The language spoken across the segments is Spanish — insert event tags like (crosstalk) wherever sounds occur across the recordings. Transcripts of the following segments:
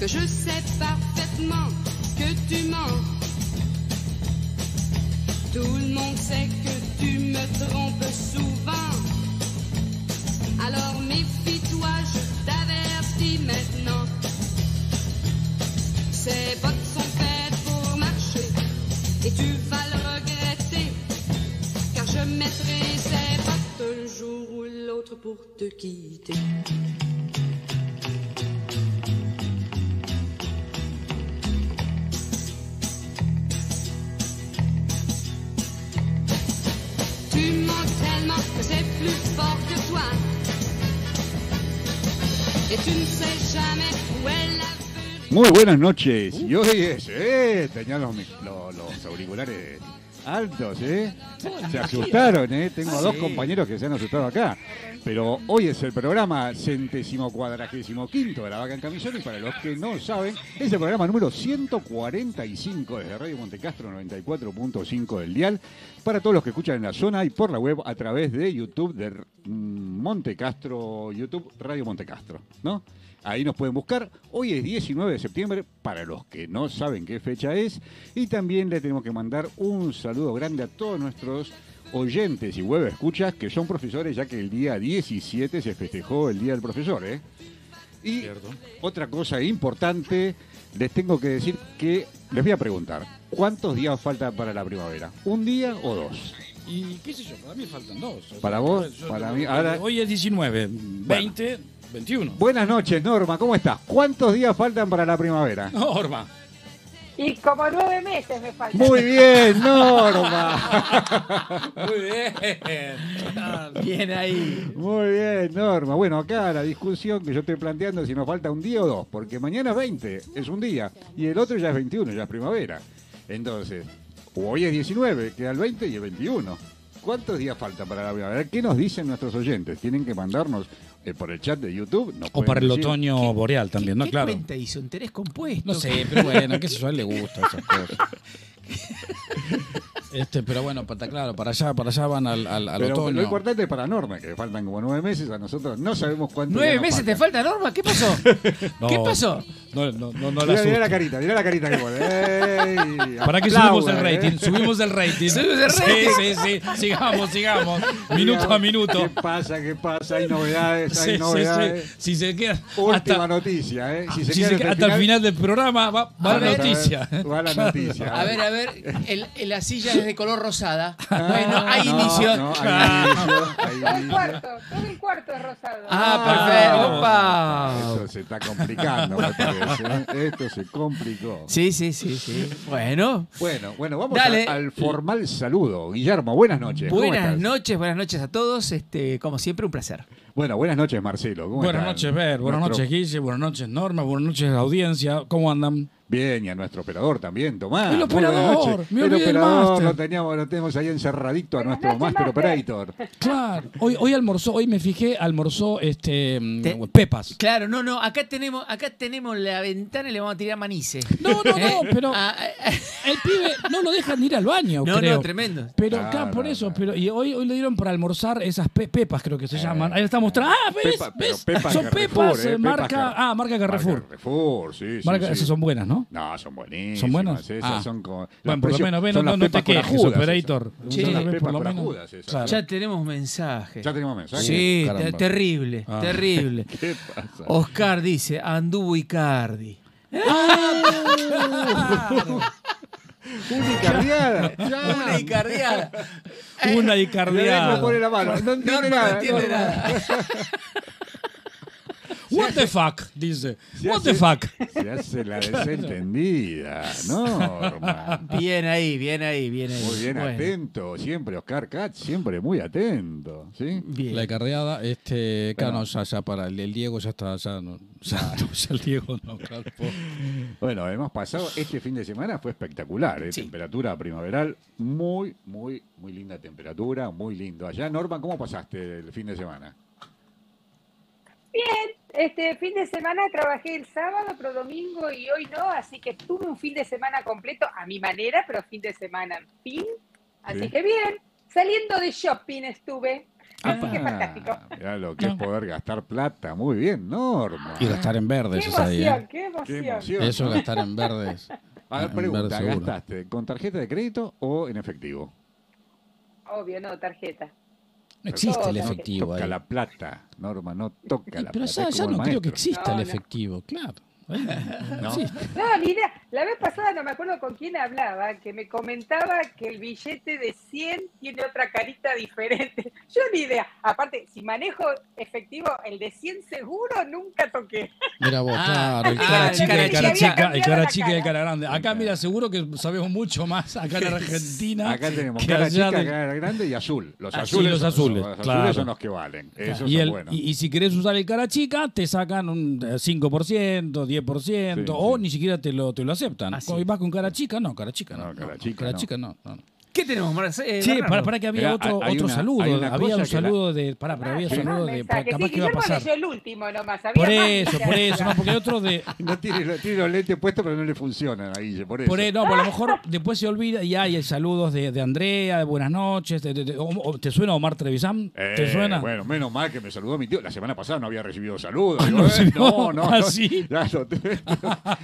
que je sais parfaitement que tu mens. Tout le monde sait que tu me trompes souvent. Alors méfie-toi, je t'avertis maintenant. Ces bottes sont faites pour marcher et tu vas le regretter. Car je mettrai ces bottes un jour ou l'autre pour te quitter. Tellement que c'est plus fort que toi. Et tu ne sais jamais où est la vérité. Muy buenas noches. Y hoy es, eh, tenía los, mic- lo- los auriculares altos, ¿eh? Se asustaron, ¿eh? Tengo a dos compañeros que se han asustado acá. Pero hoy es el programa centésimo cuadragésimo quinto de la Vaca en Camisón y para los que no saben, es el programa número 145 desde Radio Montecastro 94.5 del dial para todos los que escuchan en la zona y por la web a través de YouTube de mm, Montecastro, YouTube Radio Montecastro, ¿no? Ahí nos pueden buscar. Hoy es 19 de septiembre, para los que no saben qué fecha es. Y también le tenemos que mandar un saludo grande a todos nuestros oyentes y web escuchas que son profesores, ya que el día 17 se festejó el Día del Profesor. ¿eh? Y otra cosa importante, les tengo que decir que les voy a preguntar, ¿cuántos días faltan para la primavera? ¿Un día o dos? Y qué sé yo, para mí faltan dos. Para vos, yo- para mí, ahora- Hoy es 19, 20, 21. Buenas noches, Norma, ¿cómo estás? ¿Cuántos días faltan para la primavera? (laughs) Norma. Y como nueve meses me faltan. Muy bien, Norma. (laughs) Muy bien. Ah, Bien ahí. Muy bien, Norma. Bueno, acá la discusión que yo estoy planteando es si nos falta un día o dos, porque mañana es 20, es un día, y el otro ya es 21, ya es primavera. Entonces, hoy es 19, queda el 20 y el 21. ¿Cuántos días faltan para la primavera? ¿Qué nos dicen nuestros oyentes? Tienen que mandarnos eh, por el chat de YouTube. nos O para el decir- otoño boreal también, ¿no? ¿Qué Claro. cuenta hizo? ¿Interés compuesto? No sé, pero bueno, qué sé yo, a él le gusta esas cosas. (laughs) Este, pero bueno, para, claro, para allá, para allá van al, al, al Pero otoño. lo importante es para Norma, que faltan como nueve meses, a nosotros no sabemos cuántos ¿Nueve meses te falta, Norma? ¿Qué pasó? (laughs) No, ¿Qué pasó? No, no, no, no la Mirá, mirá la carita, mirá la carita que pone. Ey, (laughs) Para que aplauda, subimos el ¿eh? rating, subimos el rating. (laughs) Subimos el rating. Sí, sí, sí. Sigamos, sigamos. Minuto a minuto. ¿Qué pasa? ¿Qué pasa? Hay novedades, hay Sí, novedades. sí. Si se queda Última hasta, noticia, ¿eh? Si se si queda se hasta queda hasta el final del programa, va, va A la ver, noticia. Va la noticia. A ver, a ver, el, el- la silla es de color rosada. Ah, Bueno, hay no, inicio. no, hay inicio, hay Todo el cuarto, todo el cuarto es rosado. Ah, perfecto. Esto Opa. se está complicando, me parece. (laughs) ¿eh? Esto se complicó. Sí, sí, sí, sí. Bueno. Bueno, bueno, vamos a- al formal saludo. Guillermo, buenas noches. ¿Cómo Buenas estás? noches, buenas noches a todos. Este, como siempre, un placer. Bueno, buenas noches, Marcelo. ¿Cómo Buenas están? noches, Ver. Buenas Nuestro- noches, Guille. Buenas noches, Norma. Buenas noches, audiencia. ¿Cómo andan? Bien, y a nuestro operador también, Tomás. El operador, me El operador máster. lo teníamos, lo tenemos ahí encerradito a Buenas nuestro noches, Master. Operator. Claro. Hoy, hoy almorzó, hoy me fijé, almorzó este mm, Te- Pepas. Claro, no, no, acá tenemos, acá tenemos la ventana y le vamos a tirar manice. No, no, no, ¿Eh? (laughs) pero Ah, ah, el pibe no lo dejan ir al baño, no, creo. no, tremendo. Pero acá, por no, eso, pero y hoy, hoy le dieron para almorzar esas pe- pepas, creo que se llaman. Ahí está Ah, ¿ves? Pepa- pero ¿ves? Pepas son Carrefour, pepas, eh, marca, ah, marca Carrefour. Marca Carrefour, sí, sí. Marca- sí. esas son buenas, ¿no? No, son buenísimas. ¿Son buenas? Esas Ah. son. Bueno, por lo menos, ven, no, no te quejes, operator. esas. Sí. Son las Por pepas lo menos. corajudas esas. Claro. Ya tenemos mensaje. Ya tenemos mensaje. Sí, Caramba. terrible, Ah. terrible. (laughs) ¿Qué pasa? Oscar dice, anduvo Icardi. (laughs) (laughs) Una icardiada. Ya. Una Icardiada. Una icardiada. pone la mano. No No, entiende no nada. entiende no. nada. (laughs) What the fuck, dice. Se What the fuck. Se hace la desentendida. Norma. Bien ahí, bien ahí, bien ahí. Muy bien Bueno, atento. Siempre Oscar Katz, siempre muy atento. ¿sí? Bien. La icardeada, este, Bueno. no, ya, ya para el, el Diego ya está, ya no, ya, no, ya el Diego no, claro, Bueno, hemos pasado este fin de semana, fue espectacular. ¿eh? Sí. Temperatura primaveral, muy, muy, muy linda temperatura, muy lindo. Allá, Norma, ¿cómo pasaste el fin de semana? Bien, este fin de semana trabajé el sábado, pero domingo y hoy no, así que tuve un fin de semana completo a mi manera, pero fin de semana en fin. Así Sí. que bien, saliendo de shopping estuve. Así que fantástico. Mirá lo que es poder gastar plata. Muy bien, Norma. Y gastar en Qué verdes es ahí, emoción, ¿eh? qué Qué emoción. emoción. Eso gastar en verdes. (laughs) A ver, pregunta. ¿gastaste con tarjeta de crédito o en efectivo? Obvio, no, tarjeta. No existe el efectivo Toca ahí. la plata, Norma, no toca Y- la pero plata. ya, es ya como no creo que exista No, el no. efectivo, claro. (laughs) No No. existe. No, ni idea. La vez pasada no me acuerdo con quién hablaba, que me comentaba que el billete de 100 tiene otra carita diferente. (laughs) Yo ni idea. Aparte, si manejo efectivo, el de 100 seguro nunca toqué. (laughs) Mira vos, Ah, claro, el cara chica y cara el cara chica. el cara chica y el cara grande. Acá, mira, seguro que sabemos mucho más acá en Argentina. Acá tenemos cara chica, de- cara grande y azul. Los Ah, sí, azules, los son- azules, los claro. son los que valen. Esos y, son el- buenos. y, y si querés usar el cara chica, te sacan un eh, 5%, 10%, Sí, o sí. ni siquiera te lo, te lo aceptan. Ah, sí. Hoy vas con cara chica, no, cara chica no. No, cara no, chica cara no. chica no, no. ¿Qué tenemos, Marce- eh, Sí, para, para que había otro, hay otro una- saludo. hay una Había cosa un que saludo de. Pará, pero había un Más saludo de. mensajes. Capaz Sí, que a Guillermo pasar. el último nomás. había Por más eso, por mensajes. eso, no, porque hay otro de. (laughs) No tiene, tiene los lentes puestos, pero no le funcionan ahí, por eso. Por ahí, no, por a lo mejor (laughs) después se olvida y hay saludos de, de Andrea, de buenas noches. de- de- de- o- o- ¿Te suena Omar Trevisan? ¿Te Eh, suena? Bueno, menos mal que me saludó mi tío. La semana pasada no había recibido saludos. Ah, (laughs) Digo, ¿no eh, no, no, ¿Ah, no, sí? ya lo tuve.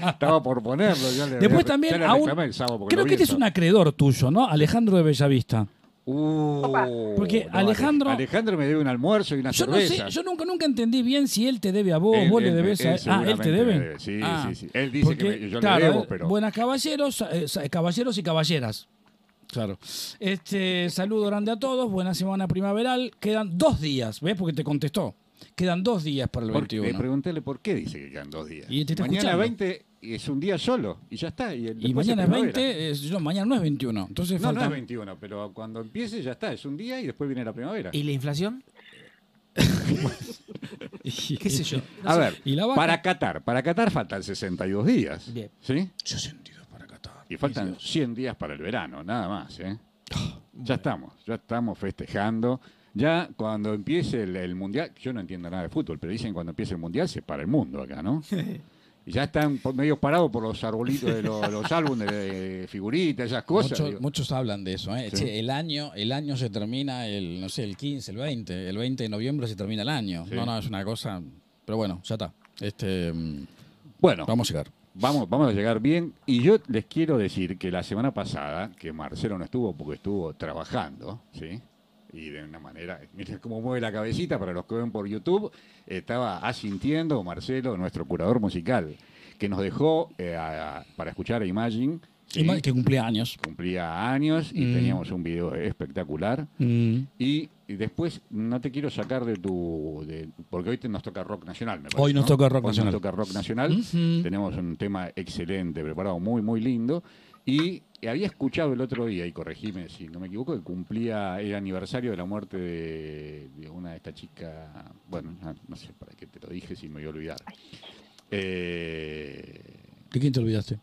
Estaba por ponerlo. ya le- Después ya también le a un- reclamé el sábado porque Creo lo que este es un acreedor tuyo, ¿no? Alejandro de Bellavista. Uh. Porque no, Alejandro- Alejandro me debe un almuerzo y una Yo no sé, cerveza. yo nunca, nunca entendí bien si él te debe a vos, Él- vos le él debes él a Ah, él te debe. Sí, Ah, sí, sí. Él dice porque, que me- yo claro, le debo, eh, pero. Buenas caballeros, eh, sa- caballeros y caballeras. Claro. Este, saludo grande a todos, buena semana primaveral. Quedan dos días, ¿ves? Porque te contestó. Quedan dos días para el ¿Por qué? 21. Preguntéle por qué dice que quedan dos días. Y te está mañana escuchando. 20 es un día solo y ya está. Y, el- Y después mañana es primavera. 20, es- no, mañana no es 21. Entonces No, no es 21, pero cuando empiece ya está. Es un día y después viene la primavera. ¿Y la inflación? (laughs) ¿Qué sé yo? No A sé. ver, ¿Y la vaca? para Qatar, para Qatar faltan 62 días. Bien. ¿Sí? 62 para Qatar. Y faltan Dios. 100 días para el verano, nada más. ¿eh? Ah, Ya estamos, ya estamos festejando. Ya cuando empiece el, el mundial, yo no entiendo nada de fútbol, pero dicen que cuando empiece el mundial se para el mundo acá, ¿no? (laughs) Ya están medio parados por los arbolitos de los, los álbumes de figuritas, esas cosas. Muchos, digo. muchos hablan de eso. ¿eh? Sí. Che, el, año, el año se termina, el no sé, el 15, el 20. El 20 de noviembre se termina el año. Sí. No, no, es una cosa. Pero bueno, ya está. Este, mm, Bueno, vamos a llegar. Vamos, vamos a llegar bien. Y yo les quiero decir que la semana pasada, que Marcelo no estuvo porque estuvo trabajando, ¿sí? Y de una manera, (laughs) miren cómo mueve la cabecita para los que ven por YouTube, estaba asintiendo Marcelo, nuestro curador musical, que nos dejó eh, a- para escuchar a Imagine. ¿sí? Que cumplía años. Cumplía años y Mm. teníamos un video espectacular. Mm. Y, y después no te quiero sacar de tu. de- porque hoy te- nos toca rock nacional, me parece. Hoy nos ¿no? toca rock Hoy nacional. Nos toca rock nacional. Tenemos un tema excelente, preparado, muy, muy lindo. Y había escuchado el otro día, y corregime si no me equivoco, que cumplía el aniversario de la muerte de, de una de estas chicas. Bueno, no, no sé para qué te lo dije si me voy a olvidar. Eh, ¿De quién te olvidaste?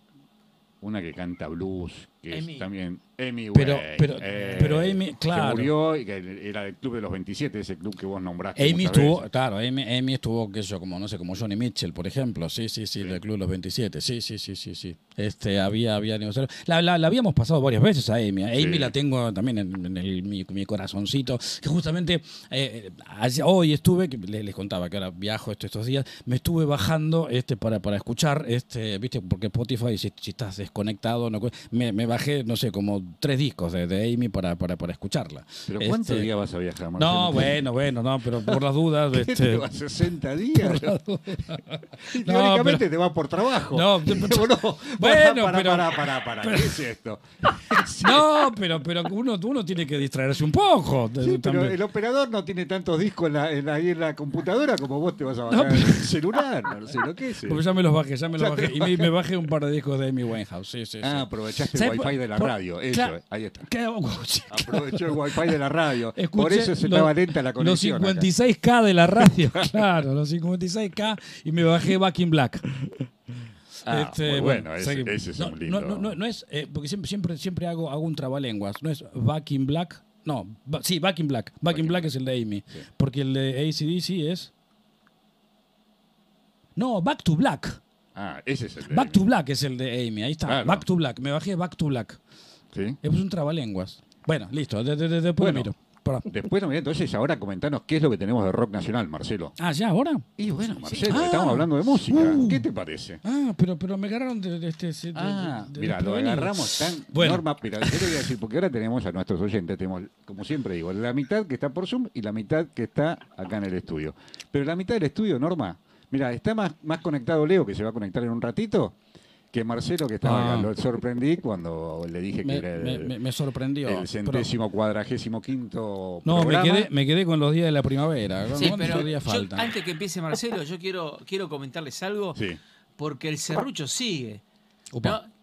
una que canta blues, que Amy. es también Amy Pero- pero- pero Amy, claro. Que murió y que era del Club de los 27, ese club que vos nombraste. Amy estuvo, veces. claro, Amy, Amy estuvo, sé yo, como no sé, como Johnny Mitchell, por ejemplo, sí, sí, sí, Sí. del Club de los 27, sí, sí, sí, sí, sí. Este, había, había. La, la, la habíamos pasado varias veces a Amy. A Amy Sí. la tengo también en, en el- mi, mi corazoncito, que justamente eh, ayer- hoy estuve, que le- les, contaba que ahora viajo esto- estos días, me estuve bajando este para, para escuchar, este, viste, porque Spotify, si, si estás desconectado, no, me, me bajé, no sé, como tres discos de, de Amy para, para, para escucharla. Pero ¿cuántos Este, días vas a viajar, Marcelo? no, bueno, bueno, no, pero por las dudas. ¿Qué te este, vas 60 días? (laughs) No, Teóricamente pero- te vas por trabajo. No, (laughs) no, (laughs) Bueno, para, pero- para, para, para, ¿qué es esto? no, pero, pero uno, uno tiene que distraerse un poco. Sí, pero también. el operador no tiene tantos discos en la, en la- ahí en la computadora como vos te vas a bajar en el celular, Marcelo, ¿qué es eso? Porque ya me los bajé, ya me los Ya te bajé. Y me, me bajé un par de discos de Amy Winehouse. Sí, sí, sí. Ah, aprovechaste el ¿Sabes wifi de la por- radio, eso, claro. eh, ahí está. ¿Qué- (laughs) Aprovechó el wifi de la radio. Escuché Por eso se los- estaba lenta la conexión. Los acá. 56K de la radio, (laughs) claro, los 56K. Y me bajé Back in Black. Ah, Este, bueno, ese, es no, un lindo. No, no, no, no es, eh, porque siempre, siempre, siempre hago, hago un trabalenguas. No es Back in Black. No, ba- sí, Back in Black. Back, in Black es el de Amy. Sí. Porque el de ACDC es. No, Back to Black. Ah, ese es el de Back to Black es el de Amy. Ahí está. Claro. Back to Black. Me bajé Back to Black. ¿Sí? Es un trabalenguas. Bueno, listo. de- de- de- después Bueno, lo miro. Para- Después, entonces, ahora comentanos qué es lo que tenemos de rock nacional, Marcelo. Ah, ¿ya ahora? Y bueno, Marcelo, Ah. estamos hablando de música. Uh. ¿Qué te parece? Ah, pero, pero me agarraron de, este... Ah, mira, lo agarramos tan Bueno. norma. Mira, yo voy a decir, porque ahora tenemos a nuestros oyentes, tenemos, como siempre digo, la mitad que está por Zoom y la mitad que está acá en el estudio. Pero la mitad del estudio, Norma, mira, está más, más conectado Leo, que se va a conectar en un ratito, que Marcelo, que estaba Ah. acá. Lo sorprendí cuando le dije que era el, me- me- me sorprendió. el pero- centésimo cuadragésimo quinto no, me quedé, me quedé con los días de la primavera. Sí, ¿Cuántos pero días yo, faltan? antes que empiece Marcelo, yo quiero, quiero comentarles algo, Sí. porque el serrucho sigue.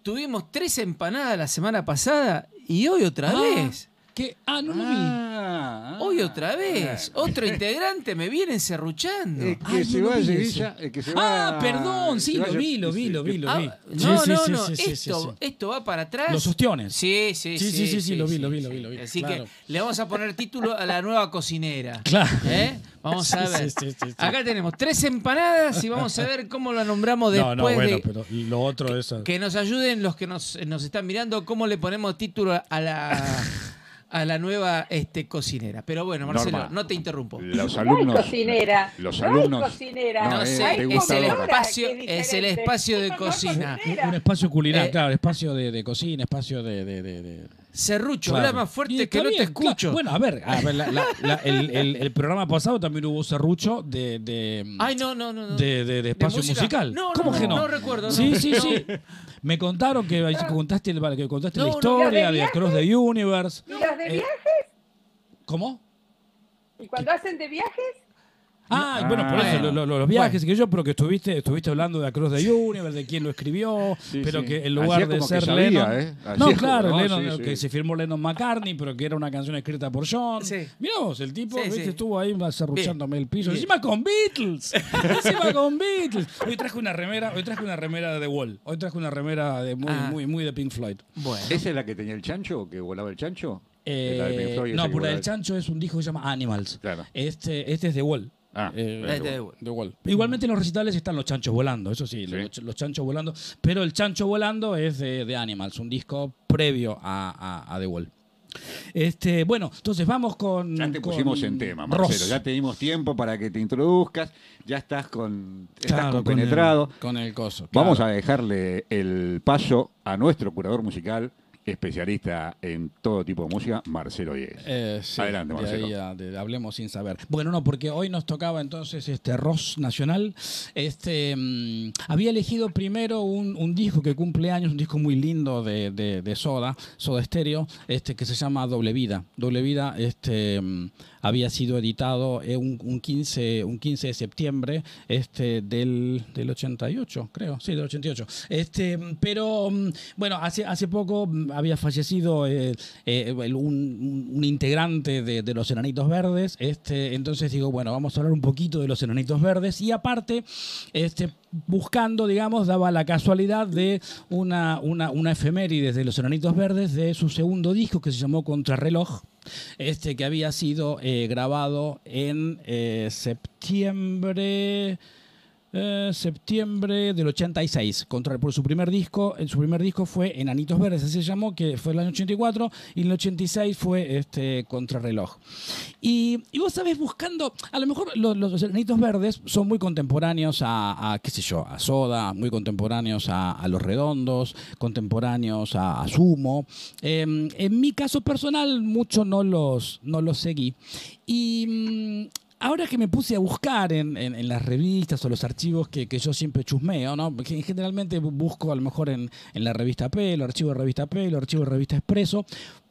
Tuvimos tres empanadas la semana pasada y hoy otra Ah, vez. ¿Qué? Ah, no lo vi. Ah, Hoy otra vez. ah. Otro integrante me viene serruchando. Es que Ay, se no va vi Sevilla, es que se va. Ah, perdón, sí, se lo vaya- vi, lo vi, lo vi, lo vi. no, no, sí, sí, no. sí, sí, sí, esto, sí. esto va para atrás. Los ostiones. Sí, sí, Sí, sí. sí, sí, sí, lo vi, lo vi, lo vi, lo vi, Así claro. que le vamos a poner título a la nueva cocinera. (laughs) Claro. ¿Eh? Vamos a Sí, ver. sí, sí, sí, sí. Acá tenemos tres empanadas y vamos a ver cómo la nombramos No, después no, bueno, de pero lo otro es... que nos ayuden los que nos, nos están mirando cómo le ponemos título a la a la nueva este, cocinera. Pero bueno, Marcelo, Norma. no te interrumpo. Los No hay alumnos. cocinera. Los no alumnos. hay cocinera. No, No eh, sé, es el espacio, es el espacio de cocina. cocinera. Un espacio culinario, Eh, claro, espacio de, de cocina, espacio de... de- de- de- Serrucho, claro. habla más fuerte que no te escucho. claro. Bueno, a ver, a ver, la- la- la- el, el- el programa pasado también hubo serrucho de, de, Ay, no, no, no. no. de, de- de espacio música? musical. No, ¿Cómo no, que no? no recuerdo, Sí, no. sí, No. sí. Me contaron que, contaste, el- que contaste No, la no, historia ¿de de Across the Universe. ¿Y los de Eh, viajes? ¿Cómo? ¿Y cuando hacen de viajes? Ah, bueno, por Ah. eso, lo- lo- los viajes que yo, pero que estuviste, estuviste hablando de Across the Universe, de quién lo escribió, Sí, pero sí. que en lugar Hacía de como que ser sabía, Lennon. ¿eh? Hacía No, como- claro, no, Lennon, sí, que sí. se firmó Lennon McCartney, pero que era una canción escrita por John. Sí. Mirá vos, el tipo Sí, ¿viste? sí. estuvo ahí serruchándome el piso. Bien. Encima con Beatles. (laughs) Encima con Beatles. Hoy traje una remera, hoy traje una remera de The Wall. Hoy traje una remera de muy, Ah. muy, muy de Pink Floyd. Bueno. ¿Esa es la que tenía el chancho, que volaba el chancho? Eh, La de Pink Floyd, esa no, que por volaba el chancho es un disco que se llama Animals. Claro. Este, este es The Wall. Ah, Eh. Igualmente en los recitales están los chanchos volando, eso sí, Sí. Los, los chanchos volando. Pero el chancho volando es de, de Animals, un disco previo a, a- a The Wall. Este, bueno, entonces vamos con. Ya te pusimos en tema, Marcelo. Ross. Ya te dimos tiempo para que te introduzcas. Ya estás con estás Claro, con el-. Con el, coso. Vamos a dejarle el paso a nuestro curador musical, especialista en todo tipo de música, Marcelo Diegues. Eh, sí, Adelante, de Marcelo. ahí a- de- hablemos sin saber. Bueno, no, porque hoy nos tocaba entonces este Ross Nacional. Este mm, había elegido primero un, un disco que cumple años, un disco muy lindo de, de- de Soda, Soda Stereo, este que se llama Doble Vida. Doble Vida, este mm, había sido editado eh, un, un 15, un 15 de septiembre este, del, del 88, creo, sí, del 88. Este, pero mm, bueno, hace, hace poco mm, había fallecido eh, eh, un integrante de, de los Enanitos Verdes, este, entonces digo, bueno, vamos a hablar un poquito de los Enanitos Verdes. Y aparte, este, buscando, digamos, daba la casualidad de una, una, una efeméride de los Enanitos Verdes de su segundo disco que se llamó Contrarreloj, este que había sido eh, grabado en eh, septiembre eh, septiembre del 86 contra por su primer disco en su primer disco fue Enanitos Verdes así se llamó que fue el año 84 y en el 86 fue este Contrarreloj. Y, y vos sabés buscando a lo mejor los, los Enanitos Verdes son muy contemporáneos a, a, qué sé yo a Soda muy contemporáneos a, a Los Redondos contemporáneos a, a Sumo. Eh, en mi caso personal mucho no los no los seguí. Y mm, Ahora que me puse a buscar en, en- en las revistas o los archivos que, que yo siempre chusmeo, ¿no? Generalmente bu- busco a lo mejor en, en la revista P, el archivo de revista P, el archivo de revista Expreso,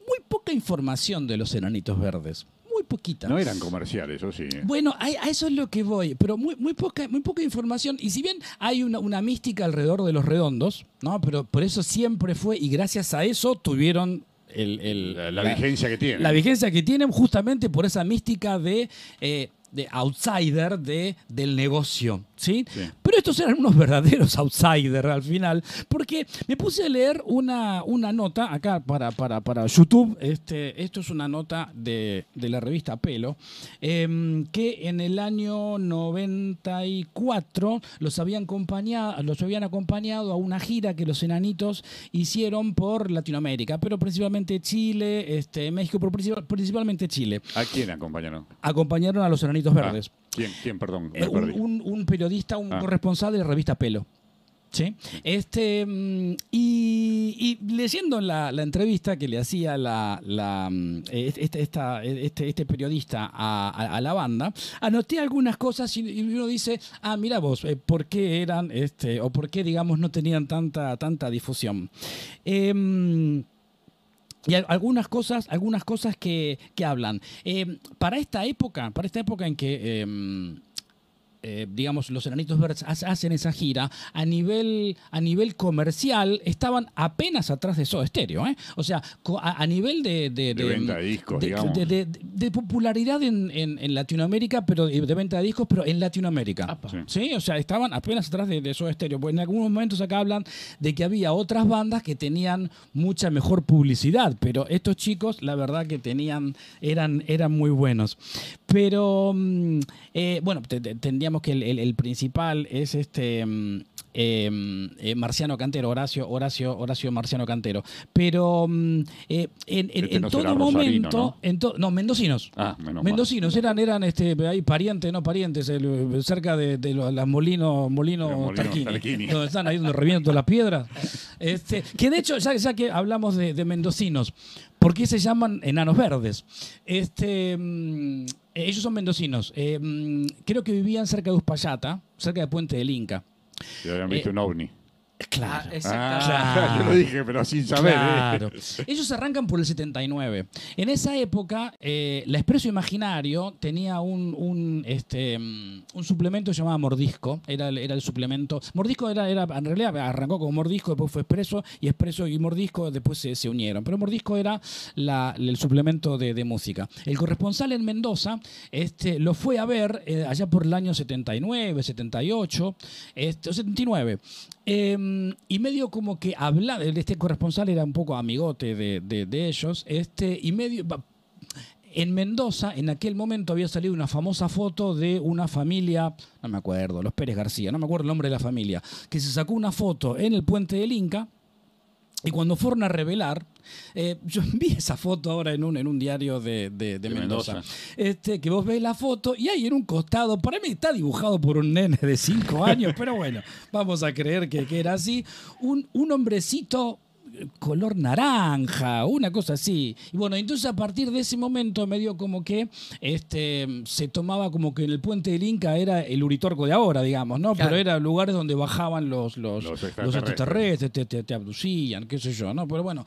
muy poca información de los enanitos verdes. Muy poquita. No eran comerciales, eso sí. ¿eh? Bueno, a, a eso es lo que voy, pero muy, muy, poca, muy poca información. Y si bien hay una, una mística alrededor de los redondos, ¿no? Pero por eso siempre fue, y gracias a eso tuvieron el, el- La, la vigencia que tiene. la vigencia que tienen justamente por esa mística de, eh, de outsider de, del negocio. ¿Sí? Sí. Pero estos eran unos verdaderos outsiders al final, porque me puse a leer una, una nota acá para, para, para YouTube. Este, esto es una nota de, de la revista Pelo, em, que en el año 94 los habían, acompañado, los habían acompañado a una gira que los enanitos hicieron por Latinoamérica, pero principalmente Chile, este, México, pero principal- principalmente Chile. ¿A quién acompañaron? Acompañaron a los enanitos verdes. Ah, ¿Quién? ¿Quién? Perdón, me Eh, un, perdí. un- un periodista, un Ah. corresponsal de la revista Pelo. ¿Sí? Este, mm, y, y leyendo la, la entrevista que le hacía la, la, este, esta- este, este periodista a, a- a la banda, anoté algunas cosas y, y uno dice, ah, mira vos, eh, ¿por qué eran, este, o por qué, digamos, no tenían tanta, tanta difusión? Em, y al- algunas cosas, algunas cosas que, que hablan. Eh, para esta época, para esta época en que eh, digamos, los Enanitos Verdes ha- hacen esa gira, a nivel, a nivel comercial estaban apenas atrás de Soda Stereo. ¿eh? O sea, a, a nivel de, de, De venta de discos, de, digamos. popularidad en, en- en Latinoamérica, pero de, venta de discos, pero en Latinoamérica. Sí. Sí, o sea, estaban apenas atrás de, de Soda Stereo. Pues en algunos momentos acá hablan de que había otras bandas que tenían mucha mejor publicidad, pero estos chicos, la verdad que tenían, eran, eran muy buenos. Pero, mm, eh, bueno, te- te- tendríamos que el, el- el principal es este... mm, eh, eh, Marciano Cantero, Horacio, Horacio, Horacio Marciano Cantero. Pero mm, eh, en, en- Este en no todo momento, ¿no? en to- no, mendocinos. Ah, menos mal. Mendocinos eran, eran este, ahí parientes, no parientes, el- cerca de, de los- las molinos, molinos Tarquini, Tarquini. donde están ahí donde revientan las piedras. Este, que de hecho, ya, ya que hablamos de, de mendocinos, ¿por qué se llaman enanos verdes? Este, mm, ellos son mendocinos. Eh, mm, creo que vivían cerca de Uspallata, cerca de Puente del Inca. Que habían visto Eh, un ovni. Claro. Ah, exactamente. Ah, Claro. yo lo dije, pero sin saber. ¿eh? Claro. (laughs) Ellos arrancan por el 79. En esa época, eh, la Expreso Imaginario tenía un, un, este, mm, un suplemento llamado Mordisco. Era, el- era el suplemento. Mordisco era, era, en realidad arrancó como Mordisco, después fue Expreso, y Expreso y Mordisco después se, se unieron. Pero Mordisco era la- el suplemento de, de música. El corresponsal en Mendoza este, lo fue a ver eh, allá por el año 79, 78, este, o 79. Eh, y medio como que habla, este corresponsal era un poco amigote de, de- de ellos, este, y medio... En Mendoza, en aquel momento había salido una famosa foto de una familia, no me acuerdo, los Pérez García, no me acuerdo el nombre de la familia, que se sacó una foto en el puente del Inca y cuando fueron a revelar, eh, yo (laughs) vi esa foto ahora en un, en un diario de, de- de De Mendoza, Mendoza. Este, que vos ves la foto y ahí en un costado, para mí está dibujado por un nene de 5 años, pero bueno, vamos a creer que, que era así, un, un hombrecito color naranja, una cosa así. Y bueno, entonces a partir de ese momento medio como que este, se tomaba como que en el puente del Inca era el Uritorco de ahora, digamos, ¿no? Claro. Pero era lugares donde bajaban los, los, Los los extraterrestres. te, te- te abducían, qué sé yo, ¿no? Pero bueno,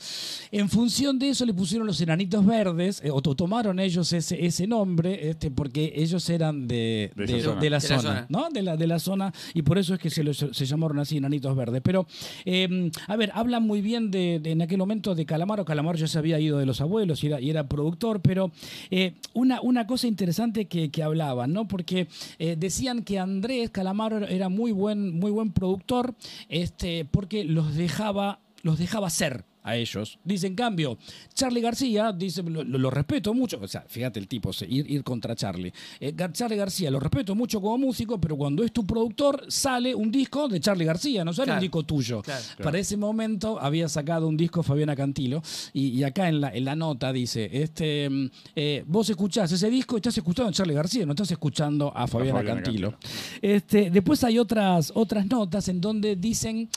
en función de eso le pusieron los enanitos verdes, eh, o to- tomaron ellos ese, ese nombre, este, porque ellos eran de, De de- esa zona. de la De la zona, zona. ¿no? De la, de la zona, y por eso es que se, los- se llamaron así enanitos verdes. Pero, eh, a ver, hablan muy bien en aquel momento de Calamaro. Calamaro ya se había ido de los abuelos y era, y era productor, pero eh, una, una cosa interesante que, que hablaban, ¿no? Porque eh, decían que Andrés Calamaro era muy buen, muy buen productor, este, porque los dejaba, los dejaba ser a ellos. Dice, en cambio, Charlie García, dice, lo, lo- lo respeto mucho, o sea, fíjate el tipo, ir, ir contra Charlie. Eh, Charlie García, lo respeto mucho como músico, pero cuando es tu productor, sale un disco de Charlie García, no sale Claro. un disco tuyo. Claro. Para ese momento había sacado un disco Fabiana Cantilo, y, y acá en la, en la nota dice, este, mm, eh, vos escuchás ese disco y estás escuchando a Charlie García, no estás escuchando a Fabiana, Fabiana Cantilo. Cantilo. Este, después hay otras, otras notas en donde dicen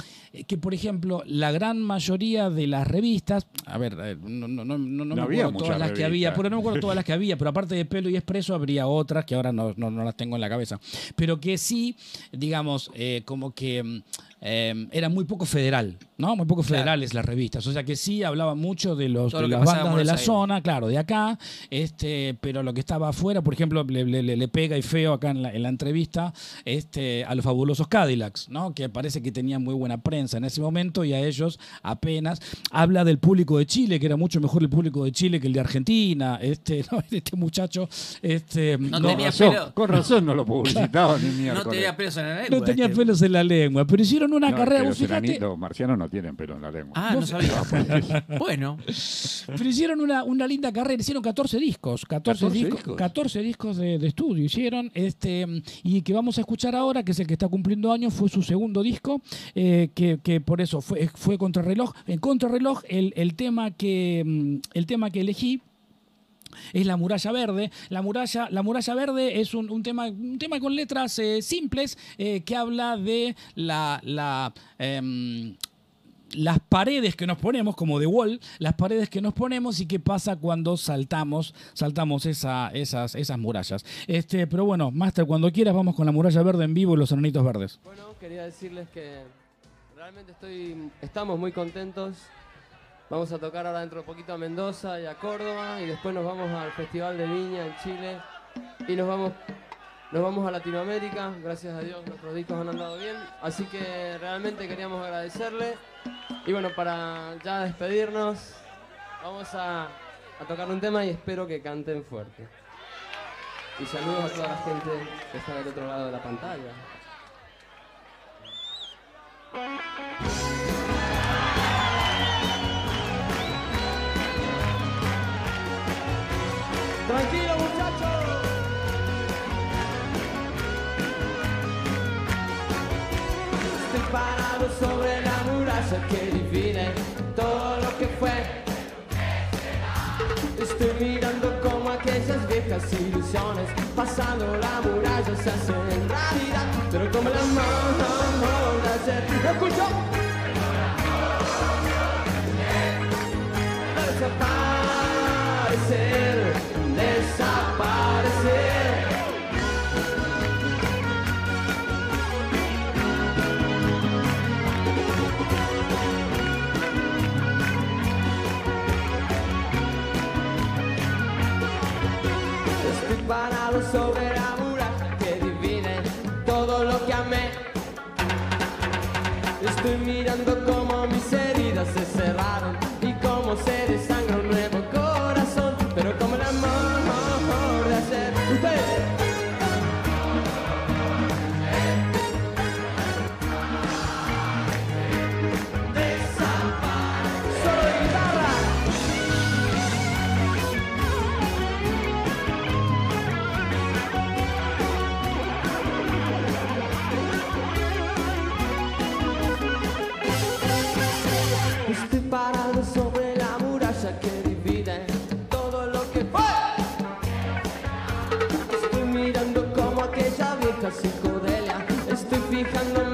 que, por ejemplo, la gran mayoría de las revistas, a ver, eh, no, no, no, no, no me acuerdo todas las que había, pero no me acuerdo todas las que había, pero aparte de Pelo y Expreso habría otras que ahora no, no- no las tengo en la cabeza, pero que sí, digamos, eh, como que... eh, era muy poco federal, ¿no? Muy poco federales las revistas. O sea que sí hablaba mucho de, los, de lo las bandas de la Aires. zona, claro, de acá, este, pero lo que estaba afuera, por ejemplo, le, le- le- le pega y feo acá en la, en la entrevista este, a los fabulosos Cadillacs, ¿no? Que parece que tenían muy buena prensa en ese momento y a ellos apenas. Habla del público de Chile, que era mucho mejor el público de Chile que el de Argentina. Este, (laughs) ¿no? este muchacho. Este, No Con tenía razón, pelo. con razón no lo publicitaban ni (laughs) No tenía pelos en la lengua. no tenía este. pelos en la lengua, pero hicieron una No, carrera. vos los, marcianos no tienen pelo en la lengua. Ah, no sabía. (laughs) bueno, Pero hicieron una, una linda carrera, hicieron 14 discos, 14, 14 discos, discos. 14 discos de, de estudio hicieron, este, y que vamos a escuchar ahora, que es el que está cumpliendo años, fue su segundo disco, eh, que, que por eso fue, fue Contrarreloj. En Contrarreloj, el, el tema que mm, el tema que elegí es la muralla verde. La muralla, la muralla verde es un, un tema, un tema con letras eh, simples eh, que habla de la, em, las paredes que nos ponemos, como de wall, las paredes que nos ponemos y qué pasa cuando saltamos, saltamos esa, esas, esas murallas. Este, pero bueno, Master, cuando quieras vamos con la muralla verde en vivo y los enanitos verdes. Bueno, quería decirles que realmente estoy, estamos muy contentos. Vamos a tocar ahora dentro de poquito a Mendoza y a Córdoba y después nos vamos al Festival de Viña en Chile y nos vamos, nos vamos a Latinoamérica. Gracias a Dios nuestros discos han andado bien. Así que realmente queríamos agradecerle. Y bueno, para ya despedirnos, vamos a, a tocar un tema y espero que canten fuerte. Y saludos a toda la gente que está del otro lado de la pantalla. Que divide todo lo que fue. Estoy mirando como aquellas viejas ilusiones pasando la muralla se hacen realidad, pero como la mano. ¿Lo escucho? Desaparecer. Estoy mirando cómo Estoy fijándome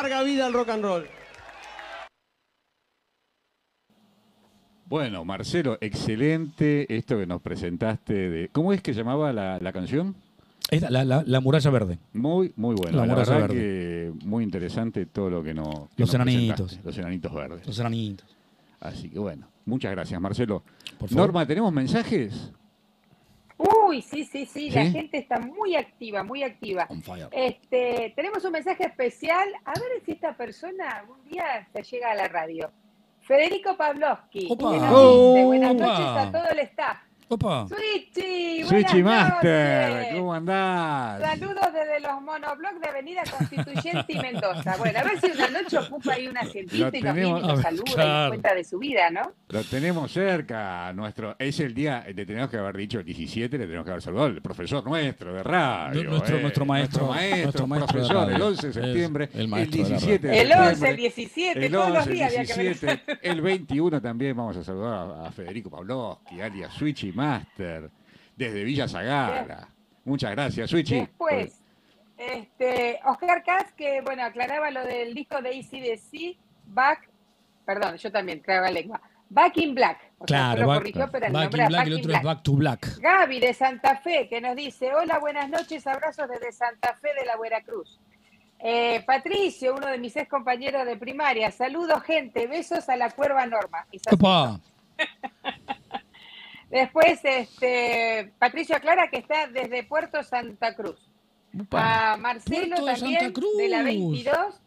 Larga vida al rock and roll. Bueno, Marcelo, excelente esto que nos presentaste de. ¿Cómo es que llamaba la, la canción? Esta, la, la- la muralla verde. Muy, muy bueno. La La, muralla verdad verde. que muy interesante todo lo que nos. que Los nos enanitos. presentaste, Los enanitos verdes. Los enanitos. Así que bueno, muchas gracias, Marcelo. Por favor. Norma, ¿tenemos mensajes? Uy, sí, sí, sí, la ¿Sí? gente está muy activa, muy activa. Este, tenemos un mensaje especial. A ver si esta persona algún día se llega a la radio. Federico Pavlovsky. Buenas noches a todo el staff. Opa. Switchy, buenas Switchy Master, noches. ¿cómo andás? Saludos desde los monoblogs de Avenida Constituyente y Mendoza. Bueno, a ver si una noche ocupa ahí un asientito y nos viene y nos saluda y claro. nos cuenta de su vida, ¿no? Lo tenemos cerca. Nuestro, es el día, le tenemos que haber dicho el 17, le tenemos que haber saludado el profesor nuestro de radio. Nu- nuestro- eh, nuestro maestro, Nuestro maestro, nuestro maestro profesor, el 11 de septiembre, el el, maestro de la 17 de El 11, septiembre. el 17, El todos los 11, el días había que ver. 17, el 21 también vamos a saludar a, a Federico Pavlovsky, alias Switchy Master, desde Villa Zagara. Muchas gracias, Switchy. Después, este, Oscar Katz, que bueno, aclaraba lo del disco de ACDC, Back, perdón, yo también, traba lengua, Back in Black. O Claro, back, corrigió, pero el back nombre in black Back y el otro es back to black. Gaby de Santa Fe, que nos dice, hola, buenas noches, abrazos desde Santa Fe de la Veracruz. Eh, Patricio, uno de mis ex compañeros de primaria, saludos gente, besos a la cuerva Norma. Opa. (laughs) Después, este, Patricio aclara que está desde Puerto Santa Cruz. Opa. A Marcelo Puerto también, Cruz. de la 22,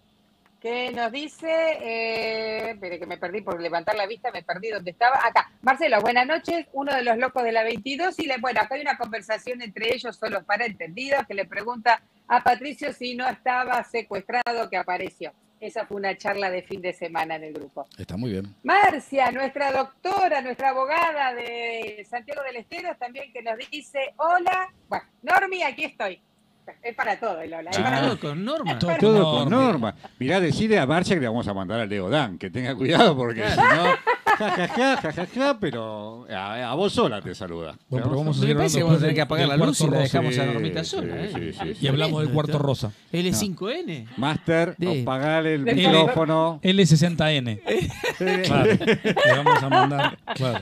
que nos dice, eh, espere que me perdí por levantar la vista, me perdí donde estaba. Acá, Marcelo, buenas noches, uno de los locos de la 22, y le, bueno, acá hay una conversación entre ellos, solo para entendidos, que le pregunta a Patricio si no estaba secuestrado que apareció. Esa fue una charla de fin de semana en el grupo. Está muy bien. Marcia, nuestra doctora, nuestra abogada de Santiago del Estero, también que nos dice, hola, bueno, Normi, aquí estoy. Es para todo hola. es Ah. para Todo con Norma. Todo Todo con Norma. Mirá, decide a Marcia que le vamos a mandar al Leo Dan, que tenga cuidado porque si no, jajaja, jajaja, pero a, a vos sola te saluda. Bueno, pero vamos a Me seguir parece que hablando vamos a tener que apagar la luz y la dejamos a Normita sí, sola. ¿eh? sí, sí, Y hablamos del cuarto rosa. L5N. Master, apagale el micrófono. L60N. Claro. Le vamos a mandar. Claro.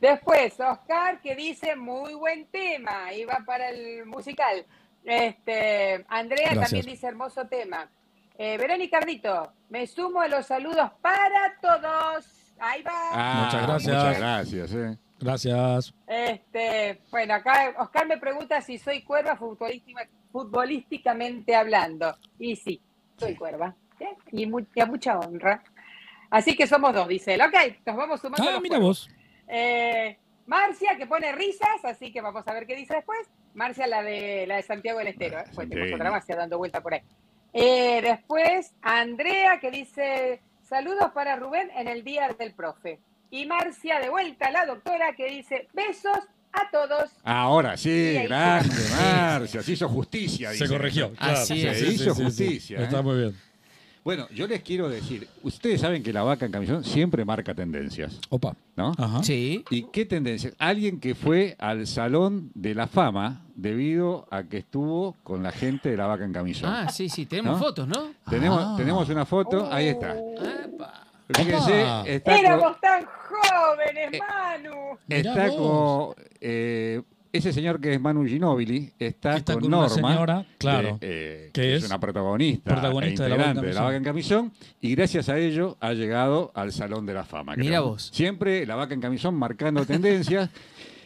Después, Oscar, que dice, muy buen tema, va para el musical. Este, Andrea Gracias. también dice, hermoso tema. Eh, Verónica Ardito, me sumo a los saludos para todos. Ahí va. Ah, Muchas gracias. Muchas gracias. eh. Gracias. Este, bueno, acá Oscar me pregunta si soy cuerva futbolística- futbolísticamente hablando. Y sí, soy cuerva. ¿eh? Y, mu- y a mucha honra. Así que somos dos, dice él. Ok, nos vamos sumando. Ah, mira cuervos. vos. Eh, Marcia, que pone risas, así que vamos a ver qué dice después. Marcia, la de la de Santiago del Estero. ¿eh? Pues tenemos otra ha dando vuelta por ahí. Eh, después, Andrea, que dice saludos para Rubén en el día del profe. Y Marcia, de vuelta, la doctora, que dice besos a todos. Ahora sí, grande, Marcia. Se hizo justicia. Se corrigió. Así claro. es. Se hizo justicia, Está ¿eh? muy bien. Bueno, yo les quiero decir, ustedes saben que la vaca en camisón siempre marca tendencias, Opa. ¿no? Ajá. Sí. ¿Y qué tendencias? Alguien que fue al Salón de la Fama debido a que estuvo con la gente de la vaca en camisón. Ah, sí, sí. Tenemos ¿No? fotos, ¿no? Tenemos, Ah. tenemos una foto, ahí está. Epa. Fíjense, está con, Éramos tan jóvenes, Manu. Está eh, ese señor que es Manu Ginóbili, está, Está con, con una Norma, señora, claro, de, eh, que que es es una protagonista, protagonista e de La Vaca en integrante de la vaca en camisón, y gracias a ello ha llegado al Salón de la Fama. creo. Mirá vos. Siempre la vaca en camisón marcando tendencias. (laughs)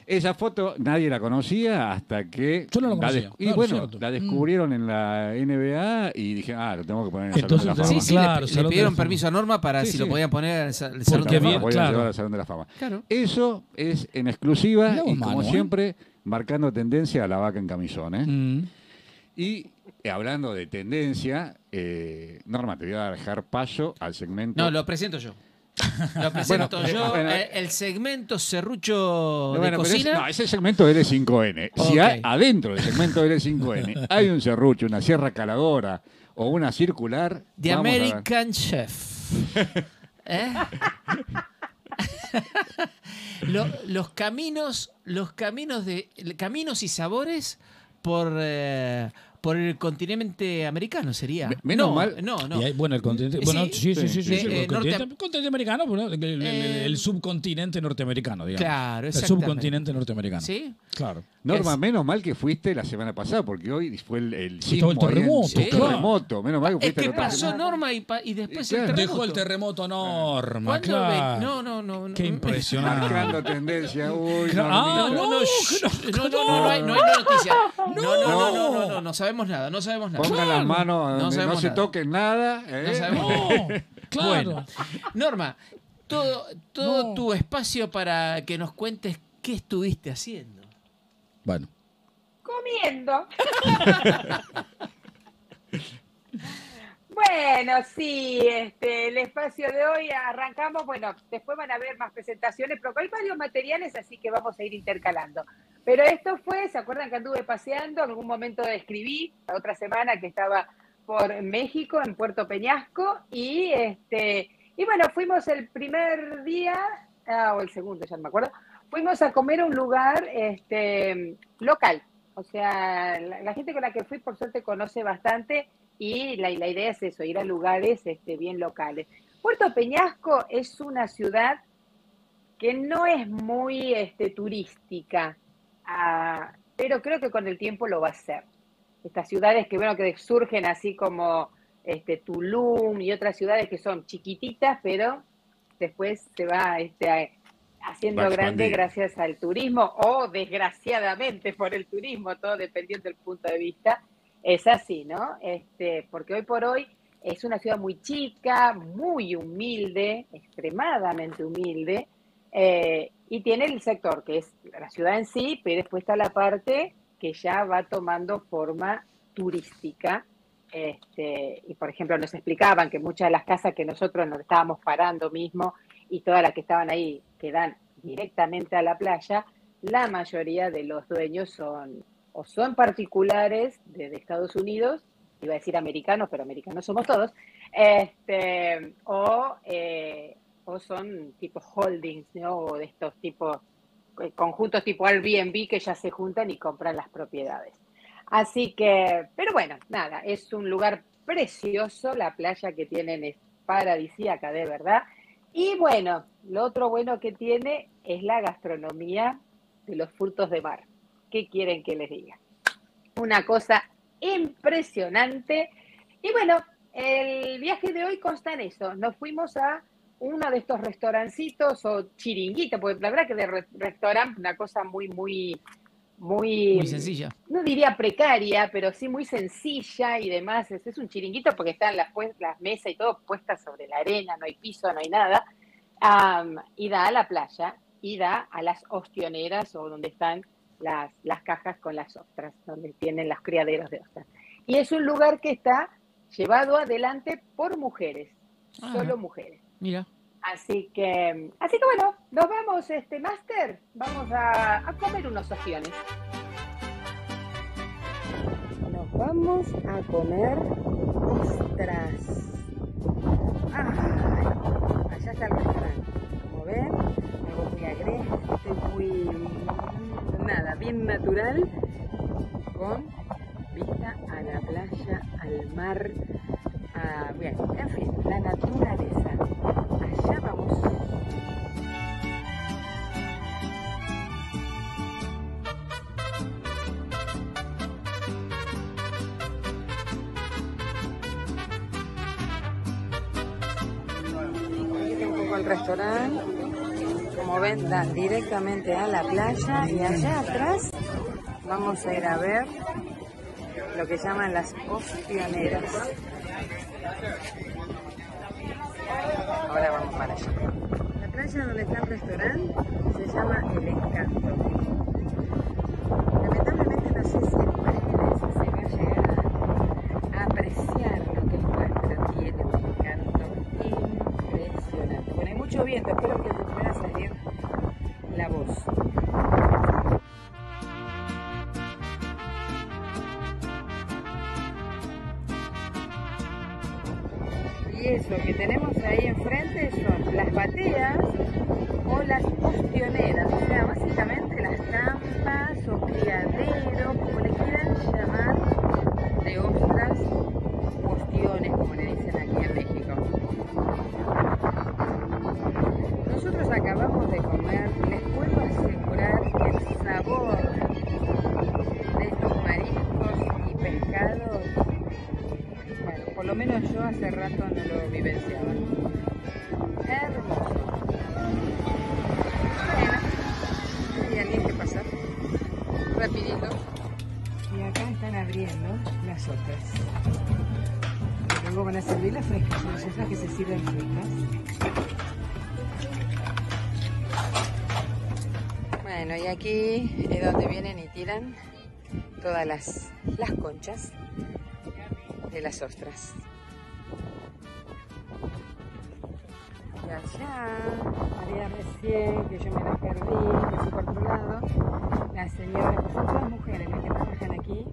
Esa foto nadie la conocía hasta que. Yo no la conocía, y claro, bueno, cierto. la descubrieron en la NBA y dije, ah, lo tengo que poner en el Entonces, Salón de la Fama. Sí, sí, Claro, le, le pidieron permiso a Norma para Sí, si sí. lo podían poner en el sa- el Salón Porque de la Fama. Claro. llevar al Salón de la Fama. Claro. Eso es en exclusiva y como ¿eh? Marcando tendencia a la vaca en camisón. ¿eh? Mm. Y eh, hablando de tendencia, eh, Norma, te voy a dejar paso al segmento. No, lo presento yo. Lo (laughs) presento Bueno, yo. eh, bueno. el, el segmento serrucho No, bueno, de es, cocina. no, es el segmento L5N. Si hay- adentro del segmento L5N (laughs) hay un serrucho, una sierra caladora o una circular. The. American Chef. (laughs) ¿Eh? Lo- los caminos, los caminos de caminos y sabores por, eh, por el continente americano sería. Me- menos no, mal. No, no. Hay- bueno, el continente. Sí, Bueno, sí, sí, sí, sí. sí, sí, eh, el continente, norte- continente americano, bueno, el, el- el- Eh, el subcontinente norteamericano, digamos. Claro, El subcontinente norteamericano. ¿Sí? Claro. Norma, Es- menos mal que fuiste la semana pasada, porque hoy fue el, terremoto, el terremoto. Menos mal que Es fuiste que la otra pasó semana. Norma y, pa- y después Claro. el terremoto. Dejó el terremoto Norma, ¿Cuándo claro. No, no, no. no. Qué impresionante. Marcando tendencia. Uy, Claro. Ah, Normita. No, no, No, shh, no, no, no, no. no, no hay, no hay noticia. No, no, no, No. no, no, no, no sabemos nada, no sabemos nada. Pongan las manos No donde no, sabemos se nada. toquen nada. ¿eh? No sabemos nada. No, claro. (laughs) Bueno, Norma, todo, todo No. tu espacio para que nos cuentes qué estuviste haciendo. Bueno. comiendo. (laughs) Bueno, sí, este, el espacio de hoy arrancamos, bueno, después van a haber más presentaciones, pero hay varios materiales, así que vamos a ir intercalando. Pero esto fue, ¿se acuerdan que anduve paseando? En algún momento escribí, la otra semana que estaba por México, en Puerto Peñasco, y este, y bueno, fuimos el primer día, ah, o el segundo, ya no me acuerdo, fuimos a comer a un lugar este, local. O sea, la, la gente con la que fui, por suerte, conoce bastante y la, la idea es eso, ir a lugares este, bien locales. Puerto Peñasco es una ciudad que no es muy este, turística, ah, pero creo que con el tiempo lo va a ser. Estas ciudades que, bueno, que surgen así como este, Tulum y otras ciudades que son chiquititas, pero después se va este, haciendo Va grande gracias al turismo o desgraciadamente por el turismo, todo dependiendo del punto de vista. Es así, ¿no? Este, porque hoy por hoy es una ciudad muy chica, muy humilde, extremadamente humilde, eh, y tiene el sector que es la ciudad en sí, pero después está la parte que ya va tomando forma turística. Este, y por ejemplo, nos explicaban que muchas de las casas que nosotros nos estábamos parando mismo y todas las que estaban ahí que dan directamente a la playa, la mayoría de los dueños son o son particulares de, Estados Unidos, iba a decir americanos, pero americanos somos todos, este, o, eh, o son tipo holdings, ¿no? O de estos tipos, eh, conjuntos tipo Airbnb que ya se juntan y compran las propiedades. Así que, pero bueno, nada, es un lugar precioso, la playa que tienen es paradisíaca de verdad. Y bueno, lo otro bueno que tiene es la gastronomía de los frutos de mar. ¿Qué quieren que les diga? Una cosa impresionante. Y bueno, el viaje de hoy consta en eso. Nos fuimos a uno de estos restaurancitos o chiringuitos, porque la verdad que de re- restaurante una cosa muy, muy, muy, Muy sencilla. no diría precaria, pero sí muy sencilla y demás. Es, es un chiringuito porque están las, las mesas y todo puestas sobre la arena, no hay piso, no hay nada. Y da a la playa y da a las ostioneras o donde están las, las cajas con las ostras, donde tienen los criaderos de ostras. Y es un lugar que está llevado adelante por mujeres, Ah. solo mujeres. Mira. Así que, así que bueno, nos vamos, este Master, vamos a, a comer unos ostiones. Nos vamos a comer ostras. Ay, allá está el restaurante. Como ven, algo muy agreste, muy nada, bien natural, con vista a la playa, al mar, a, en fin, la naturaleza. Allá vamos. un poco el restaurante. Como directamente a la playa y allá atrás vamos a ir a ver lo que llaman las ostioneras. Ahora vamos para allá. La playa donde está el restaurante se llama El Encanto. Yo hace rato no lo vivenciaba. Hermoso. Bueno, y alguien que pasar. Rapidito. Y acá están abriendo las otras. Luego van a servir las frescas, las otras que se sirven frescas. Bueno, y aquí es donde vienen y tiran todas las, las conchas de las ostras. Y allá, había recién que yo me la perdí, que fui por otro lado, las señoras, pues son todas mujeres las que trabajan aquí,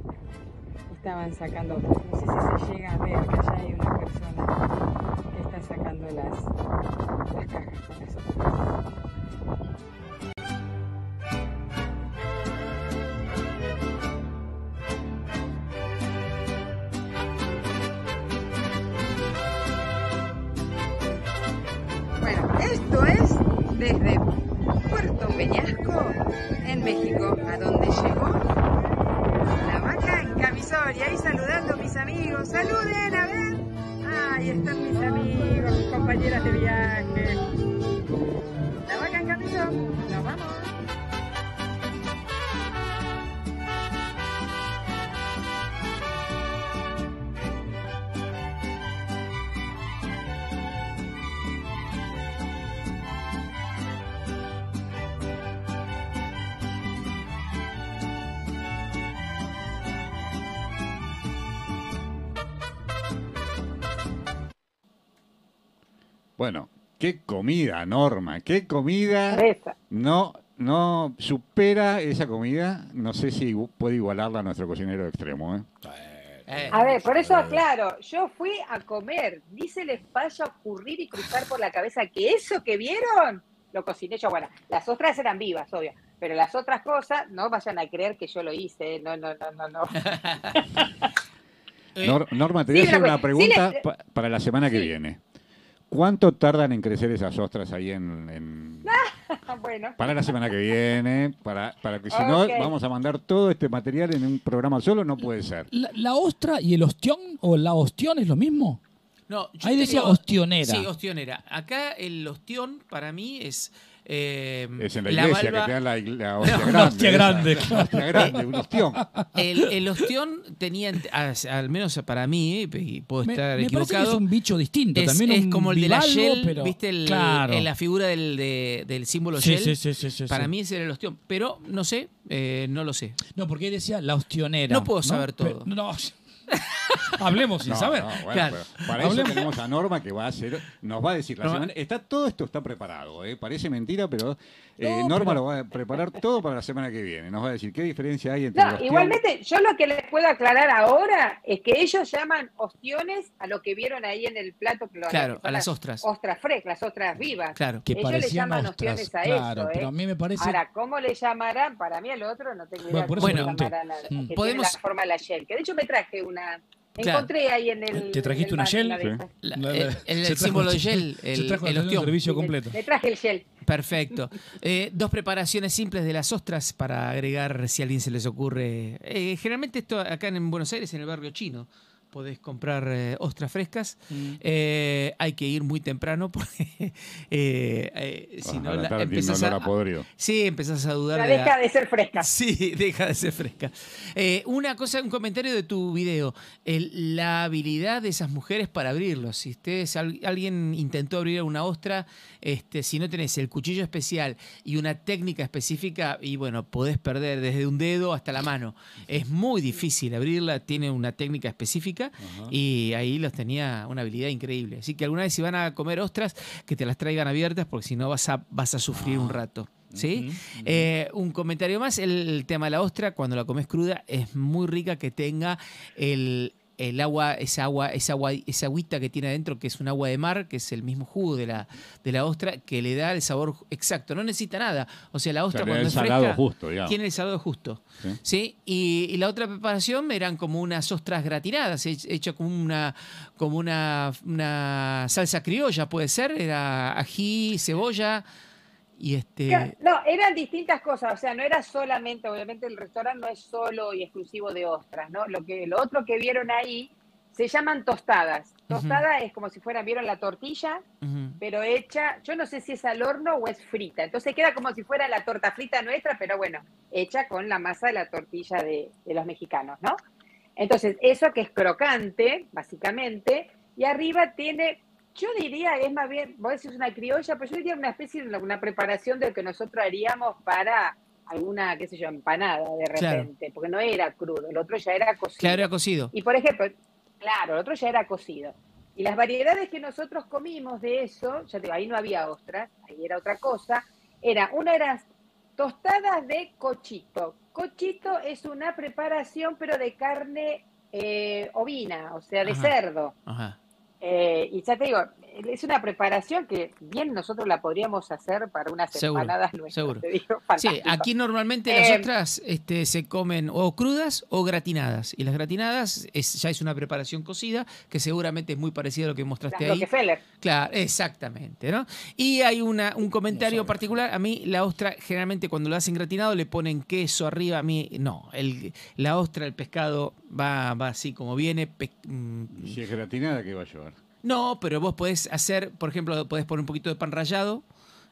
estaban sacando otras. No sé si se llega a ver que allá hay una persona que está sacando las, las cajas con las ostras. Bueno, qué comida, Norma, qué comida. Esa. No, no supera esa comida. No sé si puede igualarla a nuestro cocinero extremo. ¿eh? Eh, A ver, por eso aclaro, yo fui a comer, ni se les vaya a ocurrir y cruzar por la cabeza que eso que vieron, lo cociné yo. Bueno, las otras eran vivas, obvio, pero las otras cosas no vayan a creer que yo lo hice, ¿eh? no, no, no, no, no. eh, (laughs) Nor- Norma, te sí, voy a hacer una pues, sí pregunta para la semana que Sí. viene. ¿Cuánto tardan en crecer esas ostras ahí en, en- (laughs) bueno, para la semana que viene? Para, para que si no, Ok. vamos a mandar todo este material en un programa solo, no puede ser. ¿La, la ostra y el ostión o la ostión es lo mismo? No, yo Ahí decía tengo- ostionera. Sí, ostionera. Acá el ostión para mí es. Eh, Es en la la iglesia valva- que te dan la, la (laughs) hostia No, grande. hostia esa. La hostia grande, un ostión. El, el ostión tenía, al menos para mí, eh, y puedo estar me parece que equivocado. es un bicho distinto. es, También es un como el de la Shell, pero- ¿viste? El, claro. en la figura del, de- del símbolo Sí, Shell. sí, sí, sí, sí, para sí. mí ese era el ostión. Pero no sé, eh, no lo sé. No, porque ahí decía la ostionera. No puedo saber Pero- todo. no, (laughs) Hablemos sin No, saber. no, bueno, Claro. pero para eso tenemos a Norma que va a hacer, nos va a decir la semana. Está todo esto está preparado, ¿eh? parece mentira, pero eh, No, Norma pero- lo va a preparar todo para la semana que viene. Nos va a decir qué diferencia hay entre no, ostión- igualmente yo lo que les puedo aclarar ahora es que ellos llaman ostiones a lo que vieron ahí en el plato. que lo- Claro, que a las ostras. Ostras frescas, las ostras vivas. Claro. Que Ellos le parecían llaman ostras. ostiones a claro, eso, ¿eh? pero a mí me parece. Ahora, ¿cómo le llamarán? Para mí al otro no tengo idea Bueno, por cómo eso llamarán a- Mm. que tiene Podemos- la forma de la Shell. Que de hecho me traje una. Claro. Encontré ahí en el. ¿Te trajiste una Shell? La- el, símbolo de Shell, el, trajo el servicio completo. Me traje el Shell. Perfecto. Eh, dos preparaciones simples de las ostras para agregar si a alguien se les ocurre. Eh, generalmente esto acá en Buenos Aires, en el barrio chino, podés comprar eh, ostras frescas. Mm. Eh, hay que ir muy temprano (laughs) porque eh, eh, si no la empezás a, a podrido. sí, empezás a dudar La de la- deja de ser fresca. (laughs) Sí, deja de ser fresca. Eh, una cosa, un comentario de tu video. El- la habilidad de esas mujeres para abrirlos. Si ustedes, al- alguien intentó abrir una ostra, este, si no tenés el cuchillo especial y una técnica específica, y bueno, podés perder desde un dedo hasta la mano. Es muy difícil abrirla, tiene una técnica específica y ahí los tenía una habilidad increíble. Así que alguna vez si van a comer ostras, que te las traigan abiertas porque si no vas a, vas a sufrir un rato. ¿Sí? Eh, un comentario más, el, el tema de la ostra, cuando la comes cruda, es muy rica que tenga el, el agua, esa agua, esa agua, esa agüita que tiene adentro, que es un agua de mar, que es el mismo jugo de la, de la ostra, que le da el sabor exacto. No necesita nada. O sea, la O sea, ostra le da cuando es fresca, justo, tiene el salado justo. Sí. ¿sí? Y, y la otra preparación eran como unas ostras gratinadas, hech- hecha como una, como una, una salsa criolla, puede ser, era ají, cebolla y este. No, eran distintas cosas, o sea, no era solamente, obviamente el restaurante no es solo y exclusivo de ostras, ¿no? Lo que lo otro que vieron ahí se llaman tostadas. Tostada es como si fuera, ¿vieron la tortilla? Pero hecha, yo no sé si es al horno o es frita. Entonces queda como si fuera la torta frita nuestra, pero bueno, hecha con la masa de la tortilla de, de los mexicanos, ¿no? Entonces, eso que es crocante, básicamente, y arriba tiene, yo diría, es más bien, vos decís una criolla, pero yo diría una especie de una preparación de lo que nosotros haríamos para alguna, qué sé yo, empanada de Claro. repente, porque no era crudo, el otro ya era cocido. Claro, era cocido. Y por ejemplo, claro, el otro ya era cocido. Y las variedades que nosotros comimos de eso, ya te digo, ahí no había ostras, ahí era otra cosa, era, una era tostadas de cochito. Cochito es una preparación, pero de carne eh, ovina, o sea, de Ajá. cerdo. Ajá. Eh, y ya te digo, es una preparación que bien nosotros la podríamos hacer para unas Seguro, empanadas nuestras. seguro. te digo, Sí, aquí normalmente las Eh, ostras este, se comen o crudas o gratinadas. Y las gratinadas es, ya es una preparación cocida que seguramente es muy parecida a lo que Las mostraste ahí. Rockefeller. Claro, exactamente, ¿no? Y hay una, un comentario particular. A mí la ostra, generalmente cuando lo hacen gratinado le ponen queso arriba. A mí no. El, la ostra, el pescado va, va así como viene. pe- mm, Y Si es gratinada, ¿qué va a llevar? No, pero vos podés hacer, por ejemplo, podés poner un poquito de pan rallado.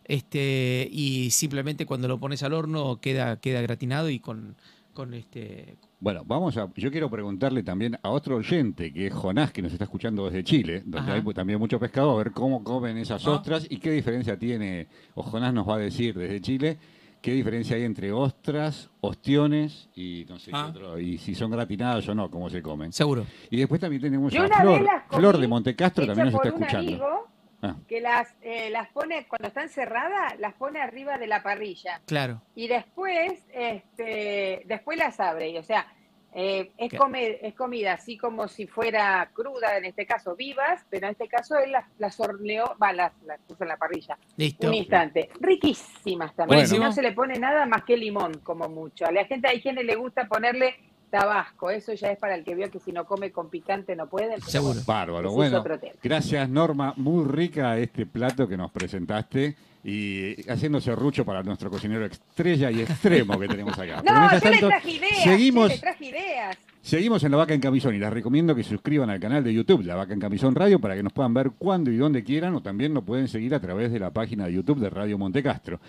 Este, y simplemente cuando lo pones al horno queda, queda gratinado y con, con este. Bueno, vamos a. Yo quiero preguntarle también a otro oyente, que es Jonás, que nos está escuchando desde Chile, donde Ajá. hay también mucho pescado, a ver cómo comen esas ostras y qué diferencia tiene, o Jonás nos va a decir desde Chile, qué diferencia hay entre ostras, ostiones y no sé qué Ah. otro, y si son gratinadas o no, cómo se comen. Seguro. Y después también tenemos a Flor, Flor de Montecastro también nos está escuchando. amigo Ah. que las, eh, las pone, cuando están cerradas, las pone arriba de la parrilla. Claro. Y después, este, después las abre. Y, o sea, eh, es, Claro. come- es comida así como si fuera cruda, en este caso vivas, pero en este caso él las, las horneó, va, las, las puso en la parrilla. Listo. Un instante. Riquísimas también. Buenísimo. Y no se le pone nada más que limón, como mucho. A la gente, hay quienes le gusta ponerle tabasco. Eso ya es para el que vio que si no come con picante no puede. Seguro. Bárbaro, bueno. Gracias Norma, muy rica este plato que nos presentaste y haciendo serrucho para nuestro cocinero estrella y extremo que tenemos acá. (laughs) No, yo le tanto, traje ideas. seguimos, traje ideas. seguimos en La Vaca en Camisón y les recomiendo que se suscriban al canal de YouTube La Vaca en Camisón Radio para que nos puedan ver cuando y donde quieran o también nos pueden seguir a través de la página de YouTube de Radio Montecastro.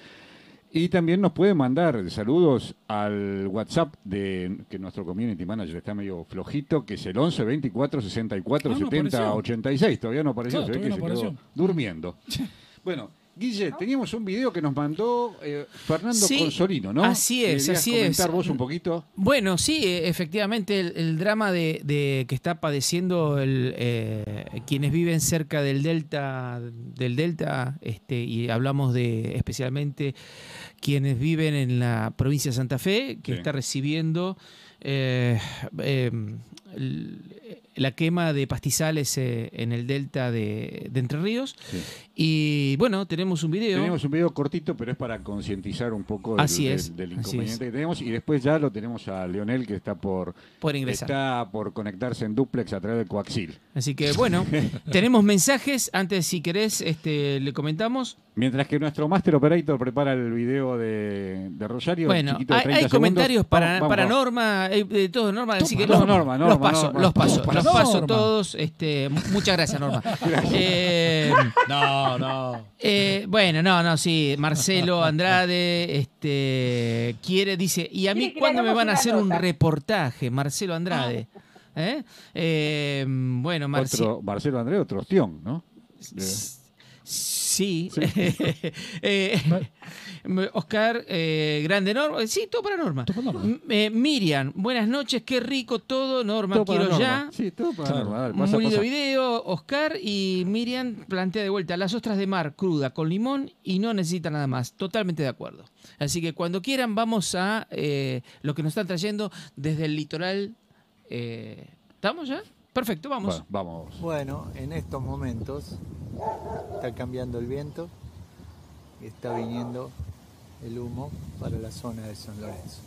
Y también nos pueden mandar saludos al WhatsApp de que nuestro community manager está medio flojito, que es el 11 24 64 Ah, no 70 apareció. 86. Todavía no apareció, Claro, se ve que todavía se no quedó apareció. durmiendo. (laughs) Bueno, Guille, teníamos un video que nos mandó eh, Fernando Sí, Consolino, ¿no? así es, ¿Querías así comentar es. vos un poquito? Bueno, sí, eh, efectivamente, el, el drama de, de que está padeciendo el, eh, quienes viven cerca del delta, del delta, este, y hablamos de especialmente quienes viven en la provincia de Santa Fe, que Sí. está recibiendo eh, eh, el- la quema de pastizales eh, en el delta de, de Entre Ríos. Sí. Y bueno, tenemos un video. Tenemos un video cortito, pero es para concientizar un poco del, Así es, del inconveniente es. que tenemos. Y después ya lo tenemos a Leonel, que está por, por ingresar. está por conectarse en duplex a través del coaxil. Así que bueno, (laughs) tenemos mensajes. Antes, si querés, este, le comentamos. Mientras que nuestro Master Operator prepara el video de, de Rosario. Bueno, chiquito de hay, 30 hay segundos. comentarios para, Vamos, vamos, para vamos. Norma, hay de todo Norma, así que los, Norma, los paso, Norma. los paso, los paso Norma. todos. Este, mu- muchas gracias, Norma. (laughs) Eh, No, no. eh, bueno, no, no, sí, Marcelo Andrade, este, quiere, dice, ¿y a mí cuándo me van a hacer un reportaje, Marcelo Andrade? ¿Eh? Eh, bueno, Marcelo. Marcelo Andrés, otro ostión, ¿no? Sí. (laughs) Eh, Oscar, eh, grande Norma. Sí, todo para Norma. Todo para Norma. Eh, Miriam, buenas noches, qué rico todo. Norma, todo quiero Norma. ya. Sí, todo para Claro. Norma. Dale, pasa, Muy lindo pasa. video, Oscar y Miriam plantea de vuelta las ostras de mar cruda con limón y no necesita nada más. Totalmente de acuerdo. Así que cuando quieran vamos a eh, lo que nos están trayendo desde el litoral. eh, ¿Estamos ya? Perfecto, vamos. Bueno, vamos. Bueno, en estos momentos está cambiando el viento y está viniendo el humo para la zona de San Lorenzo.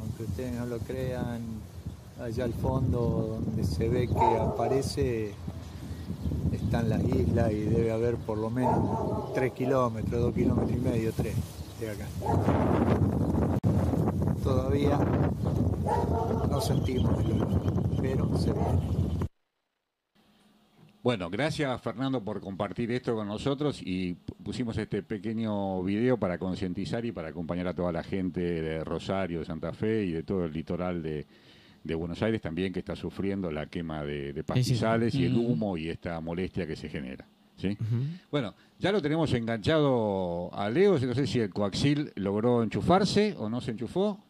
Aunque ustedes no lo crean, allá al fondo donde se ve que aparece están las islas y debe haber por lo menos 3 kilómetros, 2 kilómetros y medio, 3 de acá. Todavía no sentimos el olor. Pero se viene. Bueno, gracias Fernando por compartir esto con nosotros y pusimos este pequeño video para concientizar y para acompañar a toda la gente de Rosario, de Santa Fe y de todo el litoral de, de Buenos Aires también que está sufriendo la quema de, de pastizales y el humo y esta molestia que se genera. ¿sí? Bueno, ya lo tenemos enganchado a Leo, no sé si el coaxil logró enchufarse o no se enchufó.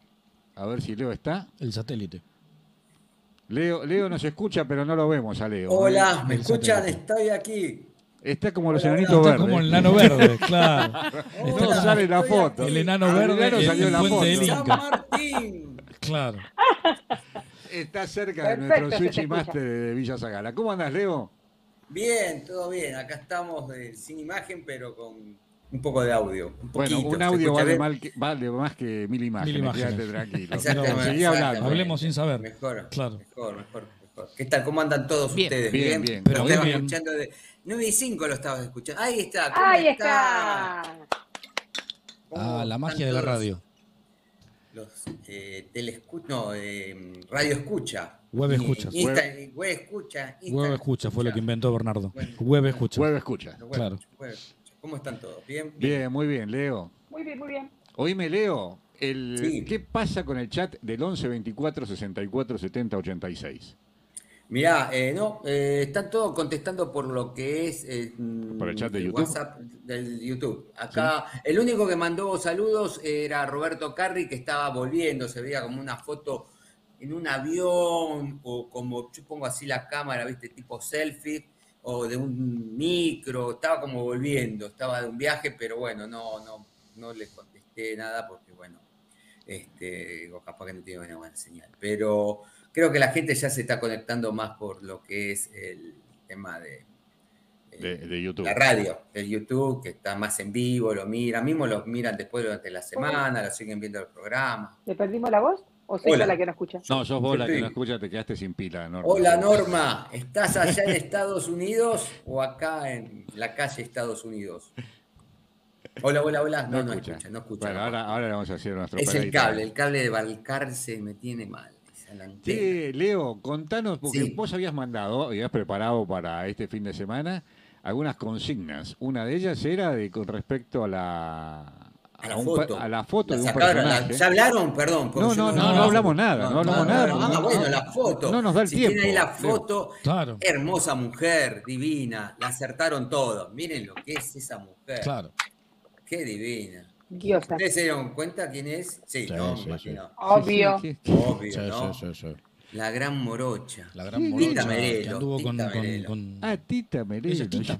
A ver si Leo está. El satélite. Leo, Leo nos escucha, pero no lo vemos a Leo. Hola, ¿me El escuchan? satélite. Estoy aquí. Está como los Hola, enanitos Está verdes. como el nano verde, claro. (laughs) No Hola, sale la foto. aquí. El enano verde enano en salió el la puente foto. del San. Martín. Claro. (laughs) Está cerca de nuestro Switch. Master de Villa Zagala. ¿Cómo andas, Leo? Bien, todo bien. Acá estamos eh, sin imagen, pero con un poco de audio. Un Bueno, poquito. un ¿Se audio escucha vale, mal que- vale más que mil imágenes. imágenes. Quédate tranquilo. (laughs) No, hablando. Hablemos sin saber. Mejor, Claro. mejor, mejor, mejor. ¿Qué tal? ¿Cómo andan todos Bien. ustedes? Bien, bien. Pero Muy estabas bien. escuchando de 9 y 5 lo estabas escuchando. Ahí está. ¿cómo Ahí está. ¿Cómo Ah, la magia de la radio. Los eh, telescu- no, eh, radio escucha. Web Y escuchas. Insta- web escucha. Insta Web escucha fue lo que inventó Bernardo. Bueno. Web escucha. Web escucha. Web Claro. escucha, web escucha. ¿Cómo están todos? ¿Bien? Bien, muy bien, Leo. Muy bien, muy bien. Oíme, Leo. El, Sí. ¿Qué pasa con el chat del 11 24 64 70 86? Mirá, eh, no, eh, están todos contestando por lo que es eh, Por el chat de mm, YouTube. WhatsApp del YouTube. Acá, el único que mandó saludos era Roberto Carri, que estaba volviendo, se veía como una foto en un avión, o como yo pongo así la cámara, viste, tipo selfie, o de un micro, estaba como volviendo, estaba de un viaje, pero bueno, no, no, no le contesté nada porque bueno, este, digo, capaz que no tiene una buena señal. Pero creo que la gente ya se está conectando más por lo que es el tema de, eh, De, de YouTube. la radio, el YouTube, que está más en vivo, lo miran, mismo lo miran después durante la semana, lo siguen viendo el programa. ¿Le perdimos la voz? ¿O soy Hola. yo la que no escucha? No, sos vos la que no escucha, te quedaste sin pila, Norma. Hola Norma, ¿estás allá en Estados Unidos o acá en la calle Estados Unidos? Hola, hola, hola. No, no escucha, no escucha. Bueno, ahora, ahora le vamos a hacer nuestro es el cable, el cable de Balcarce me tiene mal. Sí, Leo, contanos, porque Sí. vos habías mandado, habías preparado para este fin de semana algunas consignas. Una de ellas era de con respecto a la A la foto. a la foto La de un sacaron, la- personaje. ¿Ya hablaron? Perdón. No, yo no, no, no hablamos nada, no hablamos nada, Ah, no, bueno, no, la foto. no nos da el si tiempo, tiene ahí la foto, Claro. hermosa mujer, divina, la acertaron todos. Miren lo que es esa mujer. Claro. Qué divina. Diosa. ¿Ustedes se dieron cuenta quién es? Sí, Sí, no, sí. Obvio. Sí, sí, sí. Obvio, Sí, ¿no? La gran morocha. La gran Tita morocha que Merelo, anduvo con, Tita con- Merelo. con- Ah, Tita Merelo. Es Tita.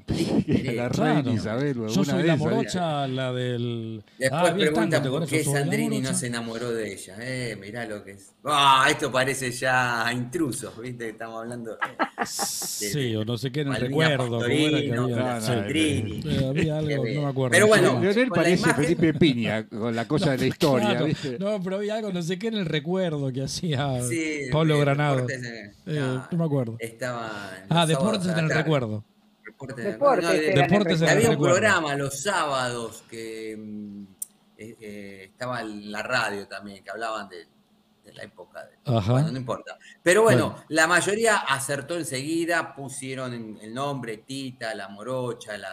la Claro. reina Isabel Yo soy de la morocha, la del. Después Ah, preguntan ¿te por qué Sandrini no se enamoró de ella. Eh, mirá lo que es. Ah, esto parece ya intrusos, ¿viste? Estamos hablando. Sí, o no sé qué en el Malvina recuerdo. ¿cómo era que Pastorino, había? no, no, Sí. Sandrini. Eh, había algo, no me acuerdo. Pero bueno, Leonel parece imagen- Felipe Piña con la cosa (laughs) de la historia, Claro. ¿viste? No, pero había algo, no sé qué en el recuerdo que hacía Sí, Pablo Granado. deportes, eh, no, no me acuerdo. Ah, deportes en el tarde. recuerdo. Deportes en el- Deportes no, de- era en el Deportes en el Había un recuerdo. programa los sábados que mm, eh, eh, estaba en la radio también, que hablaban de, de la época. De, Ajá. Bueno, no importa. Pero bueno, Bueno. la mayoría acertó enseguida, pusieron el nombre Tita, la morocha, la,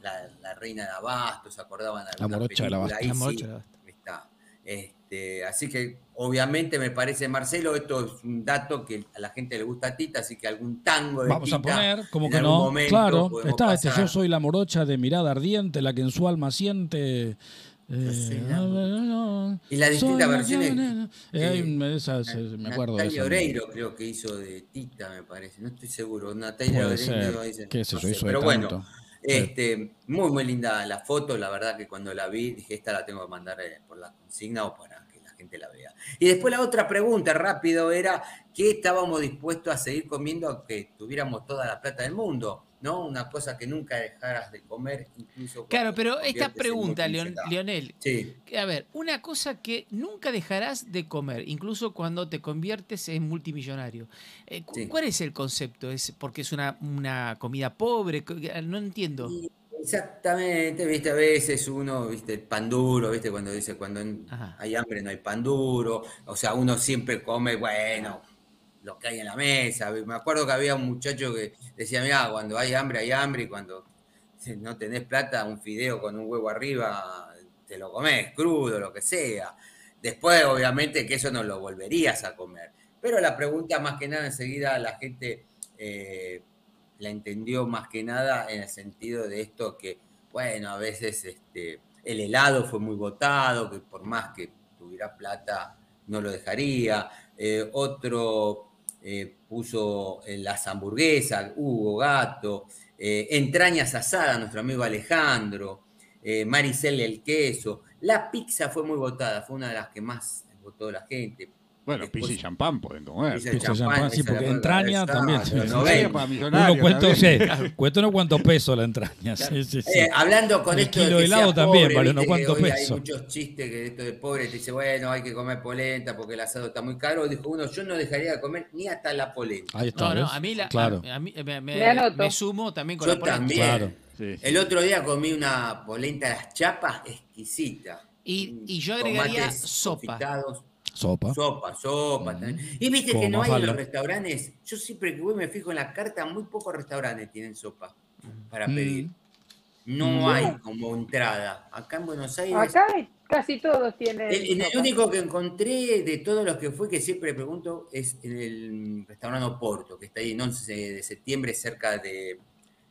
la- la reina de Abasto, se acordaban de La morocha de La morocha de Abasto. está. Este, así que obviamente me parece, Marcelo, esto es un dato que a la gente le gusta a Tita, así que algún tango de Vamos a poner, como que no. momento Claro, está este. Yo soy la morocha de mirada ardiente, la que en su alma siente. Eh, la no, no, no, Y las distintas versiones, que- eh, eh, me acuerdo Natalia. Oreiro creo que hizo de Tita, me parece. No estoy seguro. Natalia Oreiro dice- qué no yo, sé, hizo de Pero bueno, tanto. este, muy, muy linda la foto. La verdad que cuando la vi, dije, esta la tengo que mandar eh, por la consigna o la gente la vea. Y después la otra pregunta, rápido, era ¿qué estábamos dispuestos a seguir comiendo aunque tuviéramos toda la plata del mundo? ¿No? Una cosa que nunca dejaras de comer, incluso. Claro, pero esta pregunta, Leon-. Leonel, Sí. a ver, una cosa que nunca dejarás de comer, incluso cuando te conviertes en multimillonario. Eh, Sí. ¿Cuál es el concepto? ¿Es porque es una, una comida pobre? No entiendo. Y Exactamente, viste, a veces uno, viste, el pan duro, viste, cuando dice cuando Ajá. hay hambre no hay pan duro, o sea, uno siempre come, bueno, lo que hay en la mesa. Me acuerdo que había un muchacho que decía, mira, cuando hay hambre, hay hambre, y cuando (laughs) no tenés plata, un fideo con un huevo arriba, te lo comes crudo, lo que sea. Después, obviamente, que eso no lo volverías a comer. Pero la pregunta, más que nada, enseguida la gente eh, la entendió más que nada en el sentido de esto que, bueno, a veces este, el helado fue muy votado, que por más que tuviera plata no lo dejaría. Eh, otro eh, puso las hamburguesas, Hugo Gato, entrañas asadas, nuestro amigo Alejandro, Maricel el queso. La pizza fue muy votada, fue una de las que más votó la gente. Bueno, pizza y champán pueden comer. Pizza y champán, sí, porque entraña también. Uno cuento, sí, cuento no cuánto peso la entraña. Sí, sí, sí. Eh, hablando con El esto kilo de helado también, vale, no cuánto Hay peso. muchos chistes que esto de pobre te dice, bueno, hay que comer polenta porque el asado está muy caro. Dijo uno, yo no dejaría de comer ni hasta la polenta. Ahí está, No, no, a mí, la, Claro. a, a mí me, me- Me sumo también con Yo la polenta. también. Claro. Sí, sí. El otro día comí una polenta de las chapas exquisita. Y, y yo agregaría sopa. Sopa. Sopa, sopa. Mm. también. Y viste Como que no hay en los restaurantes. Yo siempre que voy me fijo en la carta, muy pocos restaurantes tienen sopa para pedir. Mm. No Mm. hay como entrada. Acá en Buenos Aires. Acá casi todos tienen. El, el único que encontré de todos los que fue, que siempre pregunto, es en el restaurante Oporto, que está ahí en 11 de septiembre, cerca de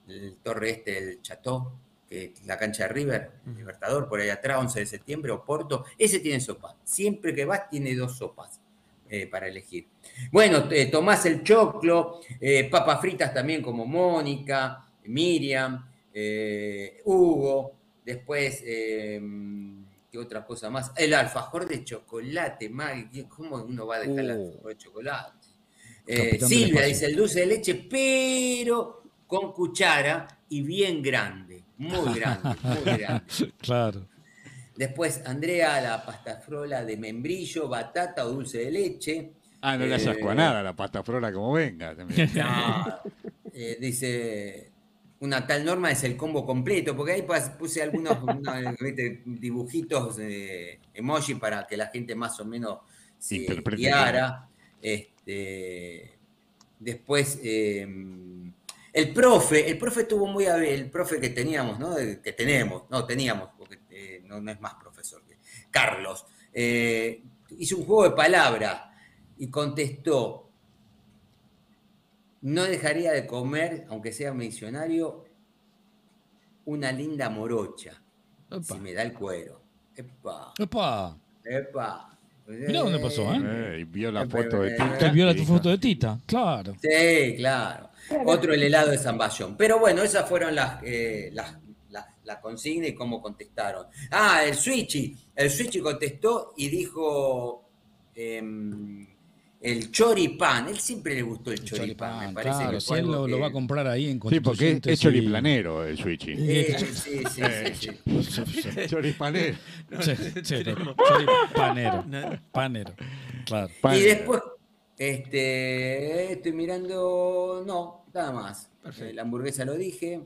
el torre este del Chateau, es la cancha de River, el Libertador, por ahí atrás, 11 de septiembre, Oporto. Ese tiene sopa. Siempre que vas, tiene dos sopas eh, para elegir. Bueno, eh, Tomás el Choclo, eh, papas fritas también como Mónica, Miriam, eh, Hugo, después, eh, ¿qué otra cosa más? El alfajor de chocolate, Maggie, ¿cómo uno va a dejar el Uh. alfajor de chocolate? Eh, Silvia dice el dulce de leche, pero con cuchara y bien grande, muy grande, muy (laughs) grande. Claro. Después, Andrea, la pasta frola de membrillo, batata o dulce de leche. Ah, no le Eh, asco a nada la pasta flora como venga. también. (laughs) No, eh, dice, una tal norma es el combo completo, porque ahí puse algunos (laughs) dibujitos, eh, emoji para que la gente más o menos se Interprete guiara. Este, después, eh, el profe, el profe tuvo muy a ver, el profe que teníamos, ¿no? Que tenemos, no, teníamos, porque eh, no, no es más profesor que Carlos, eh, hizo un juego de palabras y contestó, no dejaría de comer, aunque sea misionario, una linda morocha, Epa. si me da el cuero. Epa, Epa. epa. Mirá dónde pasó, ¿eh? Eh, y vio la foto de Tita. Él vio la foto de Tita, claro. Sí, claro. Otro el helado de Zamballón. Pero bueno, esas fueron las, eh, las, las, las consignas y cómo contestaron. Ah, el Switchy. El Switchy contestó y dijo em, el choripán. Él siempre le gustó el El choripán, choripán, me parece claro, que si él lo, va a comprar ahí en Sí, porque es, y- choriplanero el Switchy. Eh, sí, sí, (laughs) (laughs) sí, sí. Choripanero. Sí, sí, pero choripanero. Panero. Claro. Y Panero. después, este, estoy mirando, no, nada más. Eh, la hamburguesa lo dije.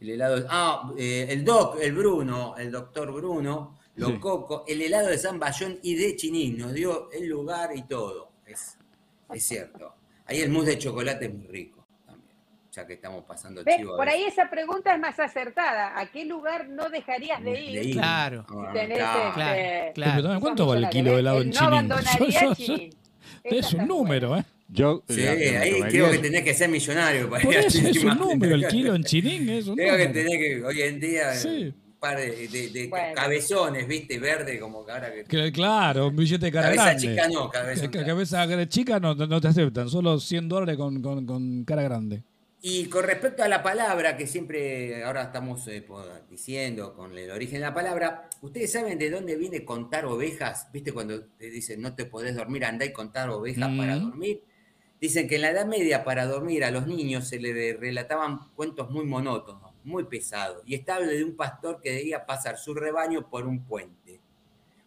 El helado, ah, eh, el doc, el Bruno, el doctor Bruno, los Sí. cocos, el helado de San Bayón y de Chinín, nos dio el lugar y todo. Es, es cierto. Ahí el mousse de chocolate es muy rico también, ya que estamos pasando Ve, chivo. Por ahí esa pregunta es más acertada. ¿A qué lugar no dejarías de ir? De ir. Claro. Ah, Si tenés, claro. este, Claro, claro. ¿cuánto vale el kilo de helado en. Chinín? No abandonaría (laughs) Yo- yo- Chinín. Es un número, ¿eh? Yo, Sí, ahí creo que tenés que ser millonario para Por ir a eso es un número, el kilo en Chinín es un Creo que número. tenés que, hoy en día, Sí. un par de, de- de Bueno. cabezones, ¿viste? Verde, como que ahora que. Que- Claro, un billete de cara Cabeza grande. chica no, cabeza Que- grande. cabeza chica no, no te aceptan, solo 100 dólares con, con, con cara grande. Y con respecto a la palabra que siempre ahora estamos eh, diciendo con el origen de la palabra, ¿ustedes saben de dónde viene contar ovejas? ¿Viste cuando te dicen no te podés dormir, andá y contar ovejas Mm. para dormir? Dicen que en la Edad Media para dormir a los niños se les relataban cuentos muy monótonos, muy pesados, y estable de un pastor que debía pasar su rebaño por un puente,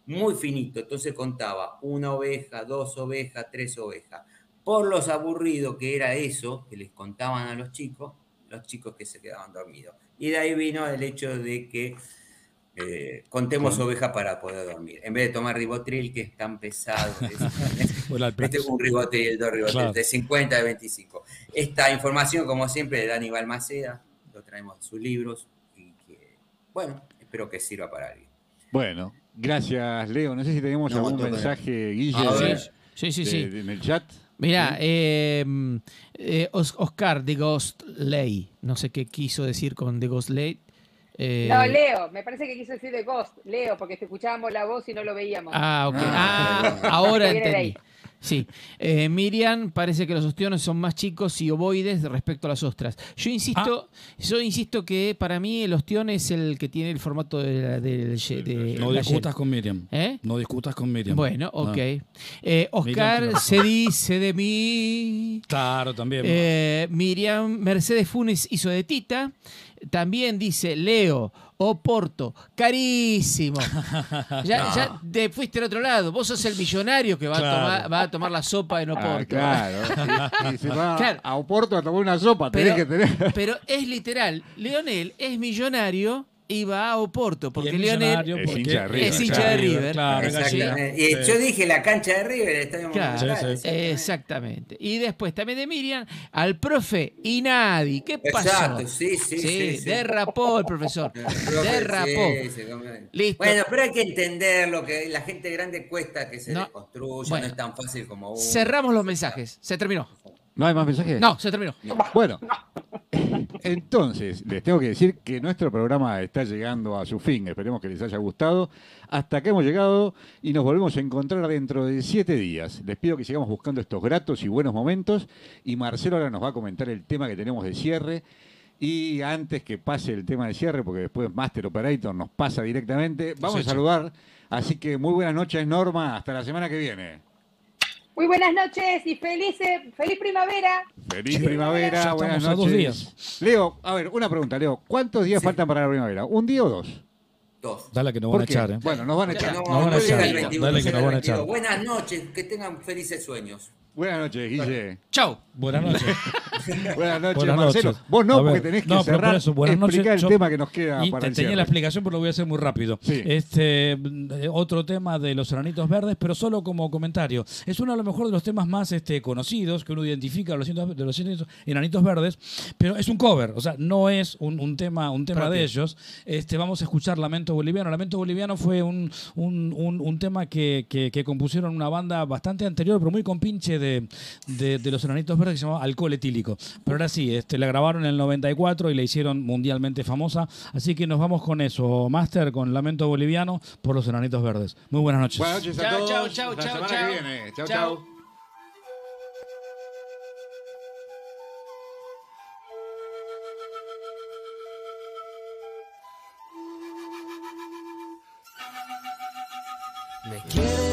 muy finito, entonces contaba una oveja, dos ovejas, tres ovejas. Por los aburridos que era eso, que les contaban a los chicos, los chicos que se quedaban dormidos. Y de ahí vino el hecho de que eh, contemos ovejas para poder dormir. En vez de tomar ribotril, que es tan pesado. (laughs) es- Este Plax. un el dos ribotes, Claro. de 50 de 25. Esta información, como siempre, de Dani Balmaceda, lo traemos de sus libros y que, bueno, espero que sirva para alguien. Bueno, gracias, Leo. No sé si tenemos No, algún mensaje, Guille, A. Sí, sí, de- sí. de- en el chat. Mira, eh, eh, Os- Oscar de Ghost Lay, no sé qué quiso decir con The Ghost Lay. Eh, No, Leo, me parece que quiso decir de Ghost. Leo, porque te escuchábamos la voz y no lo veíamos. Ah, ok. Ah. Ah, ahora entendí. Sí. Eh, Miriam, parece que los ostiones son más chicos y ovoides respecto a las ostras. Yo insisto, Ah. yo insisto que para mí el ostión es el que tiene el formato de la- del ye- de No la discutas con Miriam. ¿Eh? No discutas con Miriam. Bueno, No. ok. Eh, Oscar se dice de mí. Claro, también. Miriam Mercedes Funes hizo de Tita. También dice Leo, Oporto, carísimo. (laughs) Ya, ya te fuiste al otro lado. Vos sos el millonario que va, Claro. a, tomar, va a tomar la sopa en Ah, Oporto. claro. Y, y se va (laughs) Claro. a Oporto a tomar una sopa, tenés Pero- que tener. Pero es literal. Leonel es millonario y va a Oporto. Porque millonario es hincha de River, Es hincha de River. Claro, Exactamente. sí. Y yo dije la cancha de River, el estadio Claro, Sí, sí. Exactamente. Y después también de Miriam al profe Inadi. ¿Qué pasó? Exacto, sí, sí, sí, sí. derrapó el profesor. Profe, derrapó. sí, sí, como- Listo. Bueno, pero hay que entender lo que la gente grande cuesta que se No. Bueno. no es tan fácil como uno. Cerramos los mensajes. Se terminó. ¿No hay más mensajes? No, se terminó. Bueno, entonces les tengo que decir que nuestro programa está llegando a su fin. Esperemos que les haya gustado. Hasta acá hemos llegado y nos volvemos a encontrar dentro de siete días. Les pido que sigamos buscando estos gratos y buenos momentos. Y Marcelo ahora nos va a comentar el tema que tenemos de cierre. Y antes que pase el tema de cierre, porque después Master Operator nos pasa directamente, vamos a saludar. Así que muy buenas noches, Norma. Hasta la semana que viene. Muy buenas noches y feliz, eh, feliz primavera. Feliz primavera, buenas a dos noches. días. Leo, a ver, una pregunta, Leo. ¿Cuántos días Sí. faltan para la primavera? ¿Un día o dos? Dos. Dale que nos ¿Por van a echar, ¿eh? Bueno, nos van a echar. No, Nos van a echar. el 21, Dale que nos van a echar. 22. Buenas noches, que tengan felices sueños. Buenas noches, Guille. Chau. Buenas (laughs) noches. Buenas noches, Buenas Marcelo. noches. Vos no, A porque tenés que no, pero por cerrar, eso, buenas noches, explicar el yo- tema que nos queda Y para te el tenía la explicación, pero lo voy a hacer muy rápido. Sí. Este eh, otro tema de los enanitos verdes, pero solo como comentario. Es uno a lo mejor de los temas más este, conocidos que uno identifica de los, de los enanitos- enanitos verdes, pero es un cover, o sea, no es un, un tema, un tema de ellos. Este, vamos a escuchar Lamento Boliviano. Lamento Boliviano fue un, un, un- un tema que, que- que compusieron una banda bastante anterior, pero muy compinche de, de, de los enanitos verdes que se llamaba Alcohol Etílico. Pero ahora sí, este, la grabaron en el 94 y la hicieron mundialmente famosa. Así que nos vamos con eso, Master, con Lamento Boliviano por los enanitos verdes. Muy buenas noches. Buenas noches a Chao, todos. chao, chao, chao, chao. que viene. Chao, Chao. Me quieren